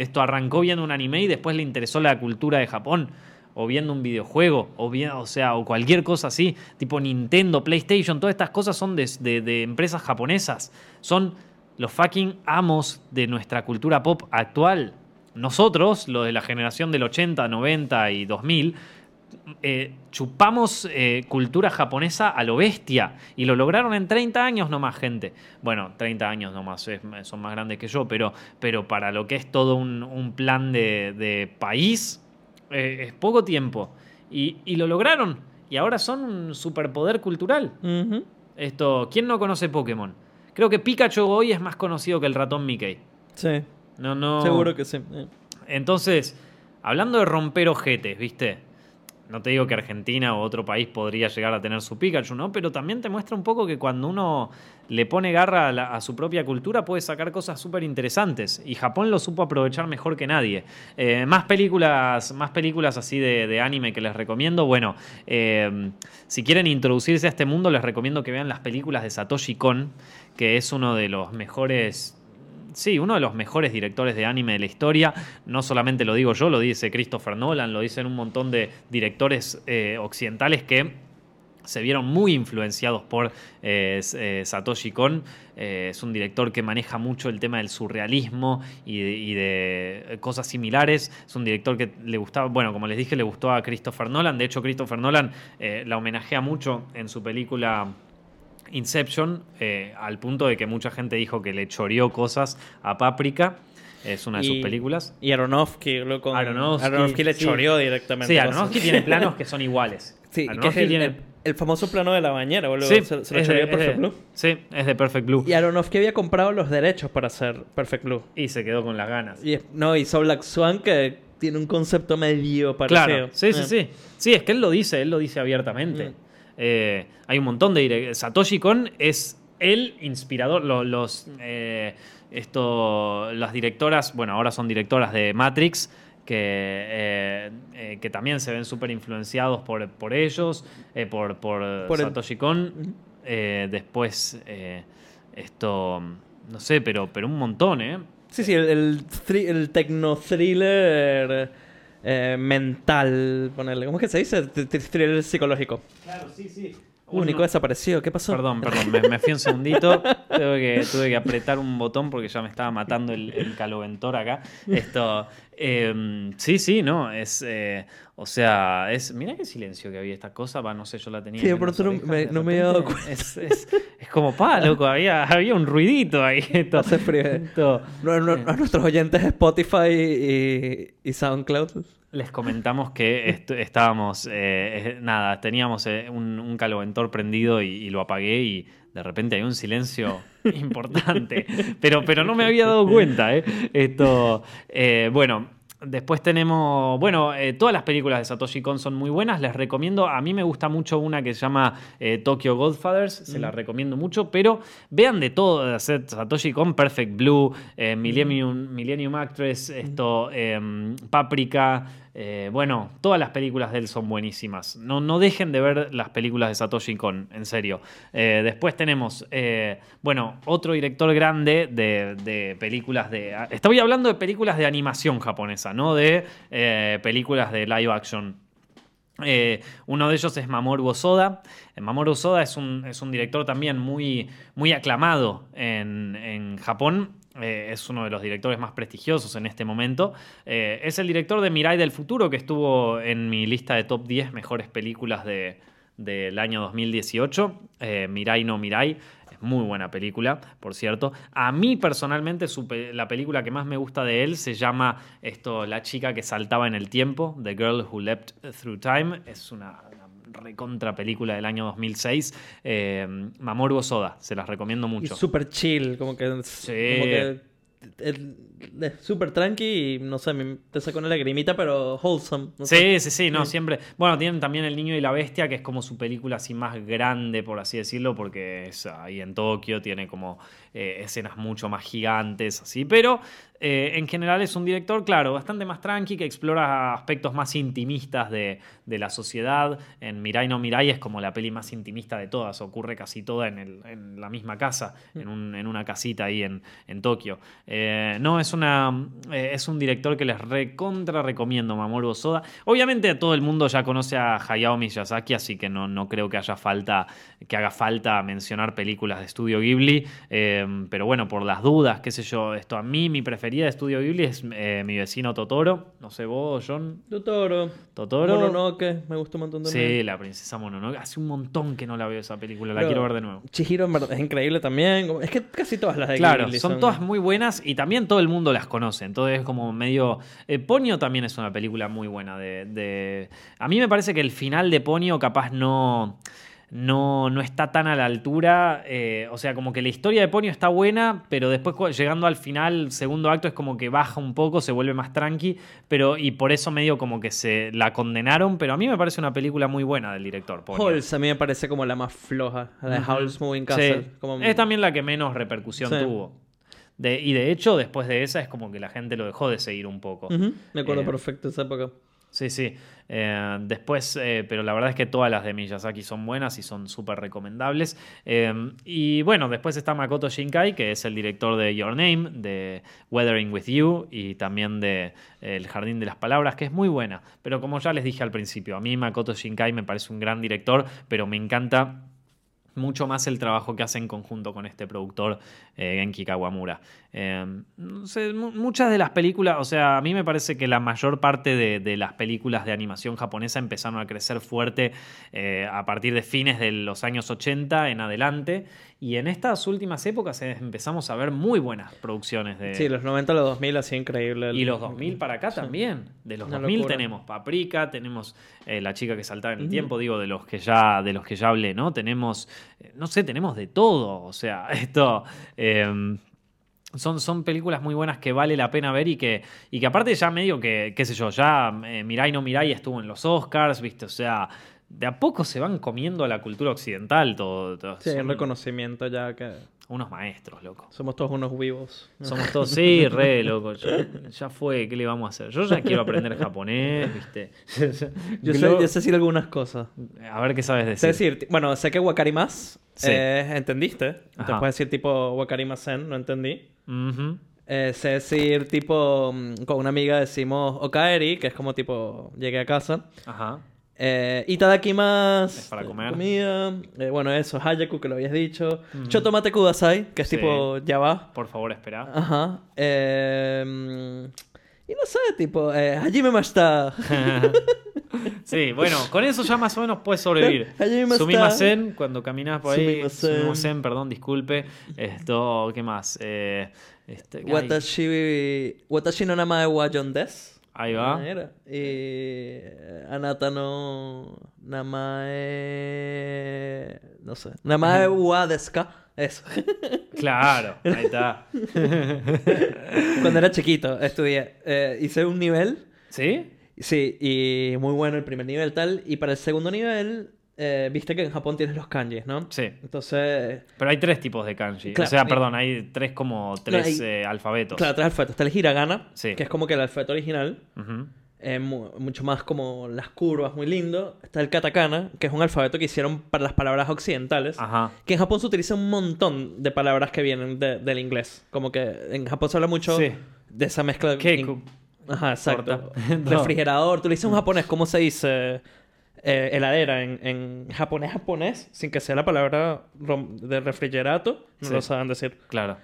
esto arrancó viendo un anime y después le interesó la cultura de Japón, o viendo un videojuego, o, bien, o sea, o cualquier cosa así, tipo Nintendo, PlayStation, todas estas cosas son de, de- de empresas japonesas, son los fucking amos de nuestra cultura pop actual. Nosotros, los de la generación del 80, 90 y 2000, eh, chupamos eh, cultura japonesa a lo bestia. Y lo lograron en 30 años nomás, gente. Bueno, 30 años nomás, es- son más grandes que yo, pero, pero para lo que es todo un, un plan de, de país, eh, es poco tiempo. Y, y lo lograron. y ahora son un superpoder cultural. Esto, ¿quién no conoce Pokémon? Creo que Pikachu hoy es más conocido que el ratón Mickey. Sí, No, no. seguro que sí. Entonces, hablando de romper ojetes, ¿viste? No te digo que Argentina o otro país podría llegar a tener su Pikachu, ¿no? Pero también te muestra un poco que cuando uno le pone garra a, su propia cultura puede sacar cosas súper interesantes. Y Japón lo supo aprovechar mejor que nadie. Eh, más películas, más películas así de, de anime que les recomiendo. Bueno, eh, si quieren introducirse a este mundo, les recomiendo que vean las películas de Satoshi Kon, que es uno de los mejores Sí, uno de los mejores directores de anime de la historia. No solamente lo digo yo, lo dice Christopher Nolan, lo dicen un montón de directores eh, occidentales que se vieron muy influenciados por eh, eh, Satoshi Kon. Es un director que maneja mucho el tema del surrealismo y de, y de cosas similares. Es un director que le gustaba, bueno, como les dije, le gustó a Christopher Nolan. De hecho, Christopher Nolan la homenajea mucho en su película Inception, eh, al punto de que mucha gente dijo que le choreó cosas a Paprika. Es una de sus Y- películas. Y Aronofsky, lo con... Aronofsky, le sí. choreó directamente. Sí. Aronofsky tiene planos que son iguales. Sí, que Aronofsky el, tiene- el- el famoso plano de la bañera, boludo. Sí, se, se lo choreó de- Perfect de- Blue. Sí, es de Perfect Blue. Y Aronofsky había comprado los derechos para hacer Perfect Blue. Y se quedó con las ganas. Y, no, hizo Black Swan que tiene un concepto medio parecido. Claro, sí, sí, Eh. sí. Sí, es que él lo dice, él lo dice abiertamente. Mm. Eh, hay un montón de direct- Satoshi Kon es el inspirador. lo- Los, eh, esto, las directoras, bueno, ahora son directoras de Matrix, que, eh, eh, que también se ven súper influenciados por, por ellos, por, por, Satoshi Kon. Después, esto, no sé, pero, pero un montón, ¿eh? Sí, sí, el, el, thri- el tecno-thriller eh, mental, ponerle. ¿Cómo es que se dice? Thr- thr- Thriller psicológico. Claro, sí, sí. Único desaparecido. ¿Qué pasó? Perdón, perdón, me, me fui un segundito. Tuve que, tuve que apretar un botón porque ya me estaba matando el, el caloventor acá. Esto. eh, sí, sí, no. Es. eh, o sea, es. Mira qué silencio que había esta cosa. Va, no sé, yo la tenía. Sí, tú no- me- no me había dado cuenta. Es, es- es como pa, loco. Había, había un ruidito ahí. Esto, Hace frío. esto- No, no, eh, a nuestros oyentes de Spotify y, y SoundCloud. Les comentamos que est- estábamos, eh, eh, nada, teníamos eh, un, un caloventor prendido y, y lo apagué y de repente hay un silencio importante, pero, pero no me había dado cuenta. ¿eh? Esto, eh, bueno, después tenemos, bueno, eh, todas las películas de Satoshi Kon son muy buenas, les recomiendo, a mí me gusta mucho una que se llama eh, Tokyo Godfathers, se la recomiendo mucho, pero vean de todo, de Satoshi Kon, Perfect Blue, eh, Millennium, Millennium Actress, esto, em, Paprika, eh, bueno, todas las películas de él son buenísimas. No, no dejen de ver las películas de Satoshi Kon, en serio. Eh, después tenemos, eh, bueno, otro director grande de, películas de... Estoy hablando de películas de animación japonesa, no de películas de live action. Uno de ellos es Mamoru Osoda. Mamoru Osoda es un, es un director también muy, muy aclamado en, en Japón. Eh, es uno de los directores más prestigiosos en este momento. Eh, es el director de Mirai del Futuro, que estuvo en mi lista de top 10 mejores películas de- del año 2018. Eh, Mirai no Mirai. Es muy buena película, por cierto. A mí personalmente su la película que más me gusta de él se llama esto, La chica que saltaba en el tiempo, The Girl Who Leapt Through Time. Es una recontra película del año 2006. Eh, Mamoru Osoda, se las recomiendo mucho. súper chill, como que. Sí. Como que es súper tranqui y no sé, te saca una lagrimita, pero wholesome. no. Sí, sí, sí, no, Sí. siempre. Bueno, tienen también El Niño y la Bestia, que es como su película así más grande, por así decirlo, porque es ahí en Tokio, tiene como eh, escenas mucho más gigantes, así. Pero eh, en general es un director, claro, bastante más tranqui, que explora aspectos más intimistas de, de la sociedad. En Mirai no Mirai es como la peli más intimista de todas, ocurre casi toda en, el- en la misma casa, en, un- en una casita ahí en, en Tokio. Eh, no, es, una, eh, es un director que les recontra recomiendo, Mamoru Osoda. Obviamente todo el mundo ya conoce a Hayao Miyazaki, así que no, no creo que haya falta que haga falta mencionar películas de estudio Ghibli. eh, pero bueno, por las dudas, qué sé yo, esto a mí, mi preferida de Estudio Ghibli es eh, mi vecino Totoro. No sé vos, John. Totoro. Totoro. Mononoke, me gusta un montón de Sí, la princesa Mononoke. Hace un montón que no la veo esa película, la Pero quiero ver de nuevo. Chihiro en verdad es increíble también. Es que casi todas las de Claro, Ghibli son todas muy buenas y también todo el mundo las conoce. Entonces es como medio. Eh, Ponyo también es una película muy buena. De, de- A mí me parece que el final de Ponyo capaz no. No, no está tan a la altura. eh, o sea, como que la historia de Ponyo está buena, pero después llegando al final, segundo acto, es como que baja un poco, se vuelve más tranqui. Pero, y por eso medio como que se la condenaron. Pero a mí me parece una película muy buena del director. Ponyo. Halls a mí me parece como la más floja. La de Ujú. Howl's Moving Castle. Sí. Como- Es también la que menos repercusión Sí. tuvo. De- y de hecho, después de esa es como que la gente lo dejó de seguir un poco. Me acuerdo Eh, perfecto esa época. Sí, sí. Eh, después, eh, pero la verdad es que todas las de Miyazaki son buenas y son súper recomendables. Eh, y bueno, después está Makoto Shinkai, que es el director de Your Name, de Weathering with You y también de eh, El Jardín de las Palabras, que es muy buena. Pero como ya les dije al principio, a mí Makoto Shinkai me parece un gran director, pero me encanta mucho más el trabajo que hace en conjunto con este productor, eh, Genki Kawamura. Mu- muchas de las películas, o sea, a mí me parece que la mayor parte de, de las películas de animación japonesa empezaron a crecer fuerte eh, a partir de fines de los años 80 en adelante. Y en estas últimas épocas empezamos a ver muy buenas producciones de... Sí, los 90 a los 2000 así increíble. el- Y los 2000 para acá también. De los Una 2000 locura. tenemos Paprika, tenemos eh, La chica que saltaba en el tiempo, digo, de los que ya de los que ya hablé, ¿no? Tenemos, eh, no sé, tenemos de todo. O sea, esto... eh, son, son películas muy buenas que vale la pena ver y que, y que aparte ya medio que, qué sé yo, ya eh, Mirai no Mirai estuvo en los Oscars, ¿viste? O sea, de a poco se van comiendo a la cultura occidental todo. todo- Sí, son reconocimiento ya que unos maestros, loco. somos todos unos vivos. Somos todos, sí, re, loco. Ya, ya fue, ¿qué le vamos a hacer? Yo ya quiero aprender japonés, ¿viste? Yo sé, Glo- yo sé decir algunas cosas. A ver qué sabes Sé decir. decir, ti- bueno, sé que Wakarimas Sí. eh, entendiste. Te Ajá. puedes decir tipo Wakarimasen, no entendí. Ujú. Eh, sé decir tipo, mm, con una amiga decimos Okaeri, que es como tipo, llegué a casa. Ajá. Eh, Itadakimasu. Es para comer. Comida. Eh, bueno, eso, Hayaku, que lo habías dicho. Chotomate Kudasai, que es Sí. tipo, ya va. Por favor, espera. Ajá. Eh, mm, y no sé, tipo, eh, Hajime Mashita. sí, bueno, con eso ya más o menos puedes sobrevivir. Sumimasen, cuando caminas por ahí. Sumimasen. Sumimasen, perdón, disculpe. Esto, ¿qué más? Eh, este, Watashi, watashi no namae wa John Des. Ahí va. Era. Y eh, Anata no namae... No sé. Namae wa desu ka? Eso. Claro, ahí está. Cuando era chiquito estudié. Eh, hice un nivel. ¿Sí? Sí, y muy bueno el primer nivel tal. Y para el segundo nivel, eh, viste que en Japón tienes los kanjis, ¿no? Sí. Entonces, Pero hay tres tipos de kanji. Claro, o sea, perdón, hay tres como tres hay- eh, alfabetos. claro, tres alfabetos. Está el hiragana, Sí. que es como que el alfabeto original. Ujú. eh, mu- mucho más como las curvas, muy lindo. Está el katakana, que es un alfabeto que hicieron para las palabras occidentales. Ajá. Que en Japón se utiliza un montón de palabras que vienen de- del inglés. Como que en Japón se habla mucho Sí. de esa mezcla de... Ajá, exacto. No. Refrigerador. Tú le dices a un japonés, ¿cómo se dice eh, heladera en, en japonés japonés? Sin que sea la palabra de refrigerato. No Sí. lo saben decir. Claro.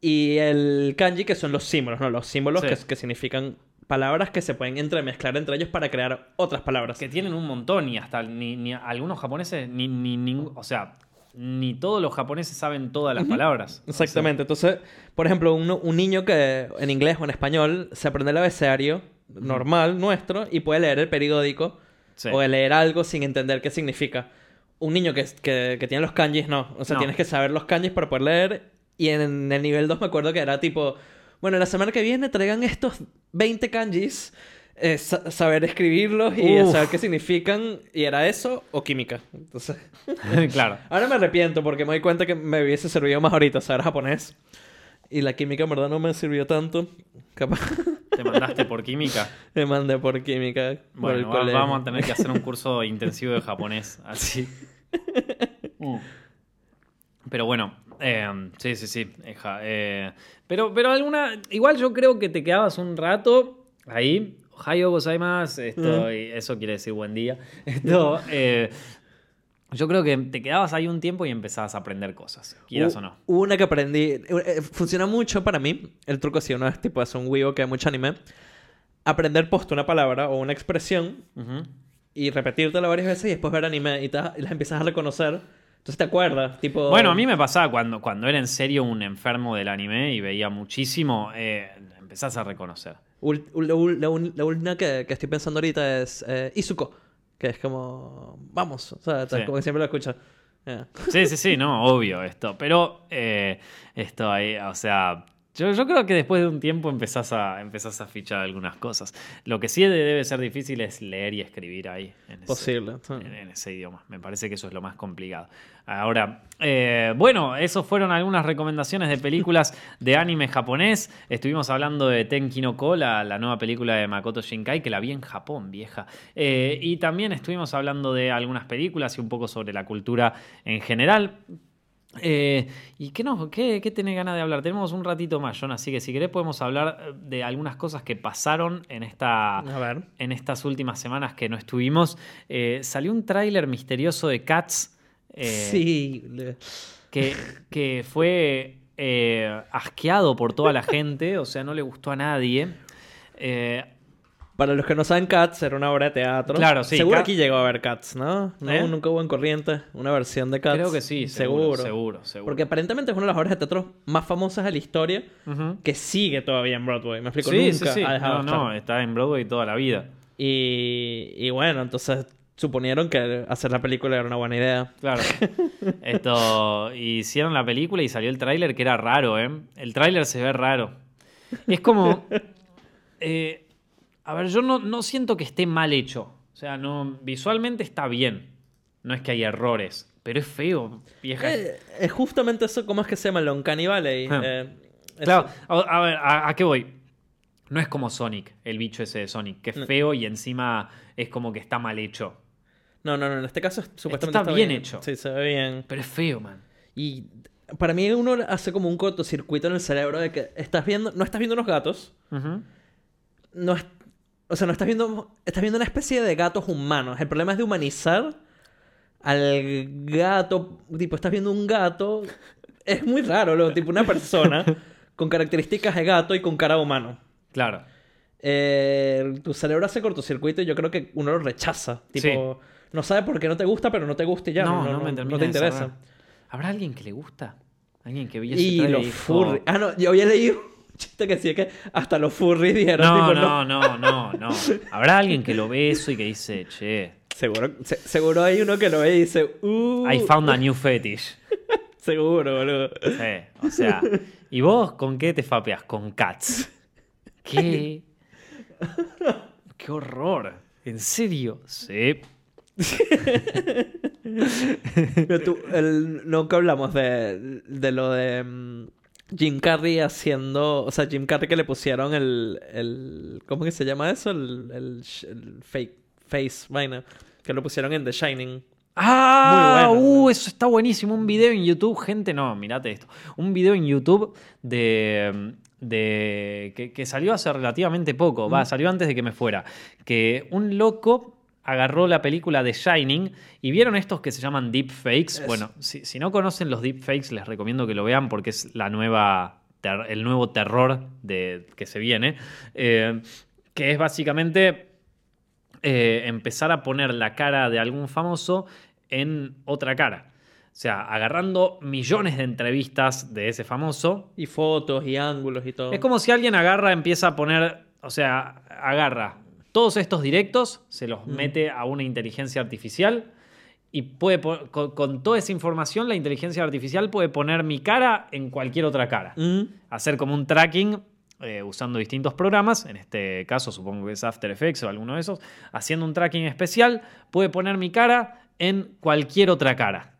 Y el kanji, que son los símbolos, ¿no? Los símbolos Sí. que, que significan palabras que se pueden entremezclar entre ellos para crear otras palabras. Que tienen un montón y hasta ni, ni algunos japoneses, ni, ni, ni- o sea, ni todos los japoneses saben todas las palabras. Exactamente. Entonces, por ejemplo, un, un niño que en inglés o en español se aprende el abecedario normal, nuestro, y puede leer el periódico Sí. o leer algo sin entender qué significa. Un niño que, que, que tiene los kanjis, no. O sea, No. tienes que saber los kanjis para poder leer. Y en, el nivel 2 me acuerdo que era tipo, bueno, la semana que viene traigan estos 20 kanjis, eh, sa- saber escribirlos y Uf. saber qué significan. Y era eso o química. Entonces... claro. Ahora me arrepiento porque me doy cuenta que me hubiese servido más ahorita saber japonés. Y la química en verdad no me sirvió tanto. Capaz Te mandaste por química. me mandé por química. por el Bueno, vamos a tener que hacer un curso intensivo de japonés. Así. Pero bueno, eh, sí, sí, sí. eh, pero, pero alguna. Igual yo creo que te quedabas un rato ahí. Ohio gozaimasu. Esto, y eso quiere decir buen día. Esto. eh, yo creo que te quedabas ahí un tiempo y empezabas a aprender cosas, quieras Hu- o no. Una que aprendí. eh, Funciona mucho para mí. El truco así, uno es tipo, es un Weibo que hay mucho anime. Aprender posto una palabra o una expresión Ujú. y repetírtela varias veces y después ver anime y, te- y las empiezas a reconocer. Entonces te acuerdas, tipo... Bueno, a mí me pasaba cuando, cuando era en serio un enfermo del anime y veía muchísimo, eh, empezás a reconocer. La, la la última que, que estoy pensando ahorita es eh, Izuko. Que es como... Vamos. O sea, Sí. como que siempre lo escuchas. Eh. Sí, sí, sí, no, obvio esto. Pero eh, esto ahí, o sea, yo, yo creo que después de un tiempo empezás a, empezás a fichar algunas cosas. Lo que sí debe ser difícil es leer y escribir ahí. En ese, Posible. sí. En, en ese idioma. Me parece que eso es lo más complicado. Ahora, eh, bueno, esos fueron algunas recomendaciones de películas de anime japonés. Estuvimos hablando de Tenki no Ko, la, la nueva película de Makoto Shinkai, que la vi en Japón, vieja. Eh, y también estuvimos hablando de algunas películas y un poco sobre la cultura en general. Eh, ¿Y qué, no, qué, qué tenés ganas de hablar? Tenemos un ratito más, John, así que si querés podemos hablar eh, de algunas cosas que pasaron en esta, A ver. en estas últimas semanas que no estuvimos. Eh, salió un tráiler misterioso de Cats eh, sí. que, que fue asqueado por toda la gente, o sea, no le gustó a nadie. Para los que no saben, Cats era una obra de teatro. Claro, sí, Seguro Cats- aquí llegó a ver Cats, ¿no? ¿No? ¿Eh? Nunca hubo en corriente una versión de Cats. creo que sí, seguro, seguro, seguro. Porque aparentemente es una de las obras de teatro más famosas de la historia que sigue todavía en Broadway. Me explico, Sí, sí, nunca sí. ha dejado No, de no, estar. está en Broadway toda la vida. Y, y bueno, entonces suponieron que hacer la película era una buena idea. Claro. Esto. Hicieron la película y salió el tráiler que era raro, ¿eh? El tráiler se ve raro. Es como. eh, a ver, yo no, no siento que esté mal hecho. O sea, no. Visualmente está bien. No es que hay errores. Pero es feo, vieja. Eh, es justamente eso, ¿cómo es que se llama? Uncanny Valley. Ah. Eh, Claro, a, a ver, a, a qué voy? No es como Sonic, el bicho ese de Sonic, que es No. feo y encima es como que está mal hecho. No, no, no, en este caso es- supuestamente está bien hecho. Sí, se ve bien. Pero es feo, man. Y para mí uno hace como un cortocircuito en el cerebro de que estás viendo, no estás viendo unos gatos, no es- o sea, no estás viendo, estás viendo una especie de gatos humanos. El problema es de humanizar al gato, tipo, estás viendo un gato, es muy raro, lo, tipo una persona con características de gato y con cara humano. Claro. Eh, tu cerebro hace cortocircuito y yo creo que uno lo rechaza. Tipo, no sabe por qué no te gusta, pero no te gusta y ya. no, No, no, me no te interesa. ¿Habrá alguien que le gusta? ¿Alguien que vio ese Y los furries. Ah, no, yo había leído chiste que decía que hasta los furries dijeron. No, tipo, no, no, no, no. Habrá alguien que lo ve eso y que dice, che, Seguro, se- seguro hay uno que lo ve y dice, uh, I found a new fetish. seguro, boludo. Sí, o sea, ¿y vos con qué te fapeas? Con cats. ¿Qué? ¡Qué horror! ¿En serio? Sí. Pero tú, el, nunca hablamos de, de lo de mm, Jim Carrey haciendo, o sea, Jim Carrey que le pusieron el, el ¿cómo que se llama eso? El, el, el fake face, vaina, que lo pusieron en The Shining. ¡Ah! Muy bueno. ¡Uh! Eso está buenísimo. Un video en YouTube, gente. No, mirate esto. Un video en YouTube de. de que, que salió hace relativamente poco. Va, salió antes de que me fuera. Que un loco agarró la película de Shining y vieron estos que se llaman deepfakes. Eso. Bueno, si, si no conocen los deepfakes, les recomiendo que lo vean porque es la nueva. el nuevo terror de, que se viene. Eh, que es básicamente eh, empezar a poner la cara de algún famoso en otra cara. O sea, agarrando millones de entrevistas de ese famoso. Y fotos y ángulos y todo. Es como si alguien agarra, empieza a poner, o sea, agarra todos estos directos, se los mete a una inteligencia artificial y puede con, con toda esa información la inteligencia artificial puede poner mi cara en cualquier otra cara Mm. hacer como un tracking eh, usando distintos programas, en este caso supongo que es After Effects o alguno de esos, haciendo un tracking especial, puede poner mi cara en cualquier otra cara.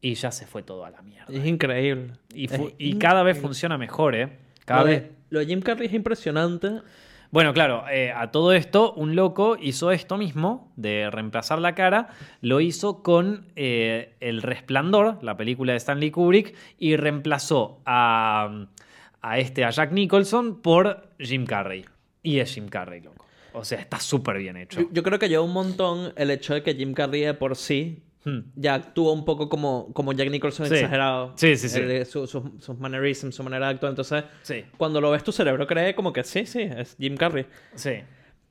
Y ya se fue todo a la mierda. Es increíble. Y, Es cada vez funciona mejor, ¿eh? Cada Lo de- vez. Lo de Jim Carrey es impresionante. Bueno, claro, eh, a todo esto, un loco hizo esto mismo, de reemplazar la cara, lo hizo con eh, El Resplandor, la película de Stanley Kubrick, y reemplazó a, a este, a Jack Nicholson, por Jim Carrey. Y es Jim Carrey, loco. O sea, está súper bien hecho. Yo, yo creo que lleva un montón el hecho de que Jim Carrey de por sí Hmm. ya actúa un poco como, como Jack Nicholson Sí. exagerado. Sí, sí, sí. El de su- sus- mannerisms, su manera de actuar. Entonces, Sí. cuando lo ves, tu cerebro cree como que sí, sí, es Jim Carrey. Sí.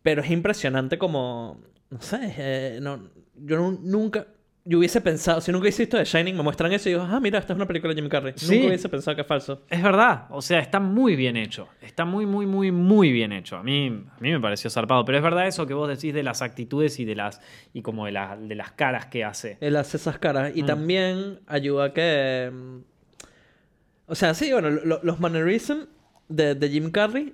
Pero es impresionante como, no sé, eh, no, yo nu- nunca, yo hubiese pensado, si nunca hubiese visto The Shining, me muestran eso y digo, ah, mira, esta es una película de Jim Carrey. Sí. Nunca hubiese pensado que es falso. Es verdad, o sea, está muy bien hecho. Está muy, muy, muy, muy bien hecho. A mí, a mí me pareció zarpado. Pero es verdad eso que vos decís de las actitudes y de las, y como de, la- de las caras que hace. Él hace esas caras. Y Mm. también ayuda a que. mm, O sea, sí, bueno, lo- los mannerisms de, de Jim Carrey.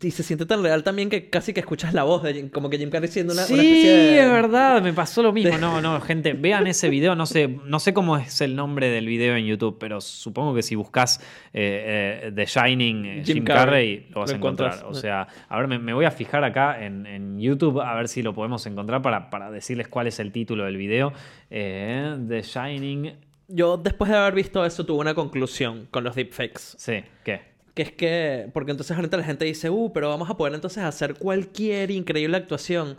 Y se siente tan real también que casi que escuchas la voz de Jim, como que Jim Carrey siendo una, sí, una especie de. es verdad, me pasó lo mismo. No, no, gente, vean ese video. No sé, no sé cómo es el nombre del video en YouTube, pero supongo que si buscas eh, eh, The Shining eh, Jim Jim, Carrey, Carrey, lo vas lo a encontrar. encuentras. O sea, a ver, me, me voy a fijar acá en, en YouTube a ver si lo podemos encontrar para, para decirles cuál es el título del video. The Shining. Yo, después de haber visto eso, tuve una conclusión con los deepfakes. Sí, ¿qué? Que es que. Porque entonces ahorita la gente dice, uh, pero vamos a poder entonces hacer cualquier increíble actuación.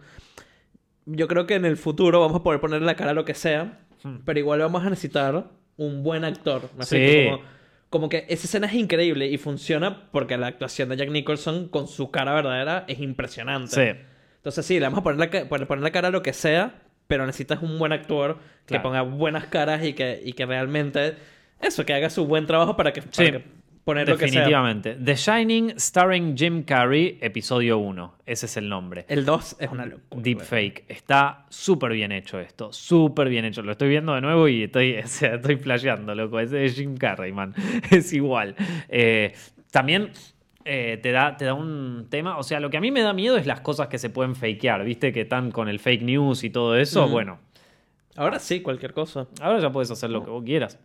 Yo creo que en el futuro vamos a poder ponerle la cara a lo que sea, Hmm. pero igual vamos a necesitar un buen actor. ¿me Sí. Como, como que esa escena es increíble y funciona porque la actuación de Jack Nicholson con su cara verdadera es impresionante. Sí. Entonces sí, le vamos a poner la, poner poner la cara a lo que sea, pero necesitas un buen actor que Claro. ponga buenas caras y que, y que realmente eso, que haga su buen trabajo para que, para Sí, que poner lo que sea. Definitivamente. The Shining, starring Jim Carrey, episodio 1. Ese es el nombre. El 2 es una locura. Deepfake. Está súper bien hecho esto. Súper bien hecho. Lo estoy viendo de nuevo y estoy, o sea, estoy flasheando, loco. Ese es Jim Carrey, man. Es igual. Eh, también eh, te, da, te da un tema. O sea, lo que a mí me da miedo es las cosas que se pueden fakear. ¿Viste? Que están con el fake news y todo eso. Bueno, Ahora sí, cualquier cosa. ahora ya puedes hacer lo que vos quieras.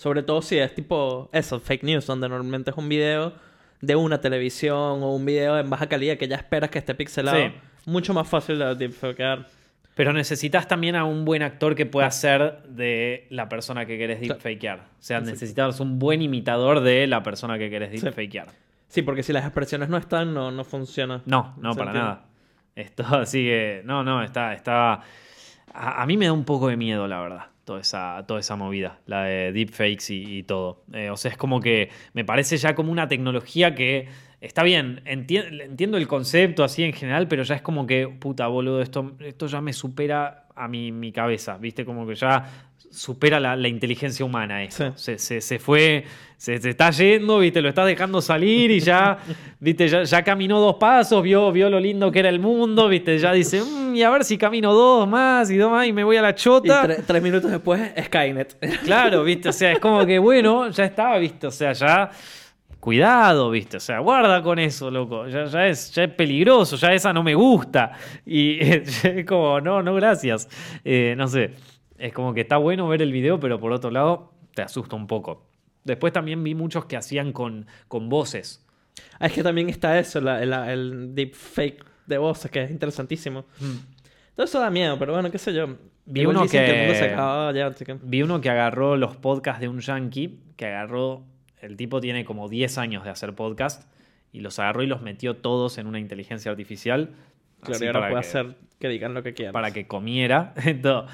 Sobre todo si es tipo eso, fake news, donde normalmente es un video de una televisión o un video en baja calidad que ya esperas que esté pixelado. Sí. Mucho más fácil de deepfakear. Pero necesitas también a un buen actor que pueda ser de la persona que querés deepfakear. O sea, necesitas un buen imitador de la persona que querés deepfakear. Sí, porque si las expresiones no están, no, no funciona. No, no, para nada. Esto sigue. No, no, está. está... A, a mí me da un poco de miedo, la verdad. Toda esa, toda esa movida, la de deepfakes y, todo. Eh, o sea, es como que me parece ya como una tecnología que está bien, enti- entiendo el concepto así en general, pero ya es como que, puta boludo, esto, esto ya me supera a mi, mi cabeza, ¿viste? Como que ya supera la, la inteligencia humana esto. Sí. Se, se- se fue, se, se está yendo, ¿viste? Lo estás dejando salir y ya, ¿viste? Ya, ya caminó dos pasos, vio, vio lo lindo que era el mundo, ¿viste? Ya dice, "Mm, y a ver si camino dos más y dos más y me voy a la Y chota. tre- tres minutos después, Skynet. Claro, ¿viste? O sea, es como que, bueno, ya está, ¿viste? O sea, ya... Cuidado, ¿viste? O sea, guarda con eso, loco. Ya, ya es, ya es peligroso, ya esa no me gusta. Y es como, no, no, gracias. Eh, no sé. Es como que está bueno ver el video, pero por otro lado, te asusta un poco. Después también vi muchos que hacían con, con voces. Ah, es que también está eso, la- la- el deepfake de voces, que es interesantísimo. Todo eso da miedo, pero bueno, qué sé yo. Vi Igual uno que- el mundo se acaba ya, así que- Vi uno que agarró los podcasts de un yankee, que agarró, el tipo tiene como 10 años de hacer podcast, y los agarró y los metió todos en una inteligencia artificial. Claro, y ahora puede que- hacer que digan lo que quieran. para que comiera. Todo.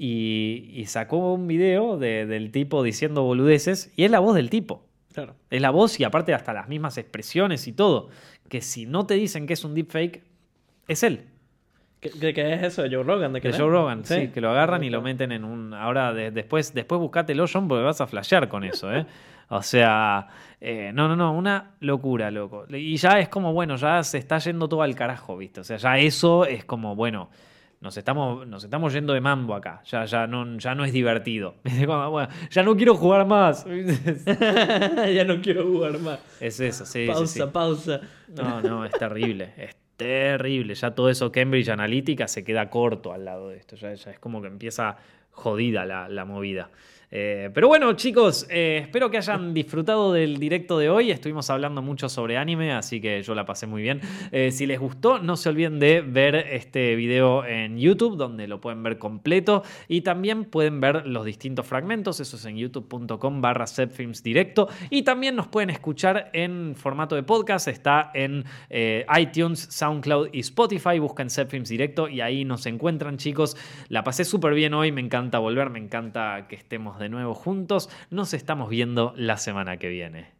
Y, y sacó un video de- del tipo diciendo boludeces, y es la voz del tipo. Claro. Es la voz y aparte hasta las mismas expresiones y todo. Que si no te dicen que es un deepfake, es él. ¿Qué, qué- qué es eso de Joe Rogan? ¿De, es? Joe Rogan, sí, que lo agarran y lo meten en un. Ahora, de- después, después buscátelo, John, porque vas a flashear con eso, ¿eh? O sea, eh, no, no, no, una locura, loco. Y ya es como, bueno, ya se está yendo todo al carajo, ¿viste? O sea, ya eso es como, bueno, nos estamos, nos estamos yendo de mambo acá. Ya, ya, no, ya no es divertido. Bueno, ya no quiero jugar más. ya no quiero jugar más. Es eso, sí, sí, pausa, sí. pausa. No, no, es terrible. Es terrible. Ya todo eso Cambridge Analytica se queda corto al lado de esto. Ya, ya es como que empieza jodida la, la movida. Eh, pero bueno, chicos, eh, espero que hayan disfrutado del directo de hoy. Estuvimos hablando mucho sobre anime, así que yo la pasé muy bien. Eh, si les gustó, no se olviden de ver este video en YouTube, donde lo pueden ver completo. Y también pueden ver los distintos fragmentos. Eso es en youtube.com barra directo. Y también nos pueden escuchar en formato de podcast. Está en iTunes, SoundCloud y Spotify. Buscan Films Directo y ahí nos encuentran, chicos. La pasé súper bien hoy, me encanta volver, me encanta que estemos de nuevo juntos. Nos estamos viendo la semana que viene.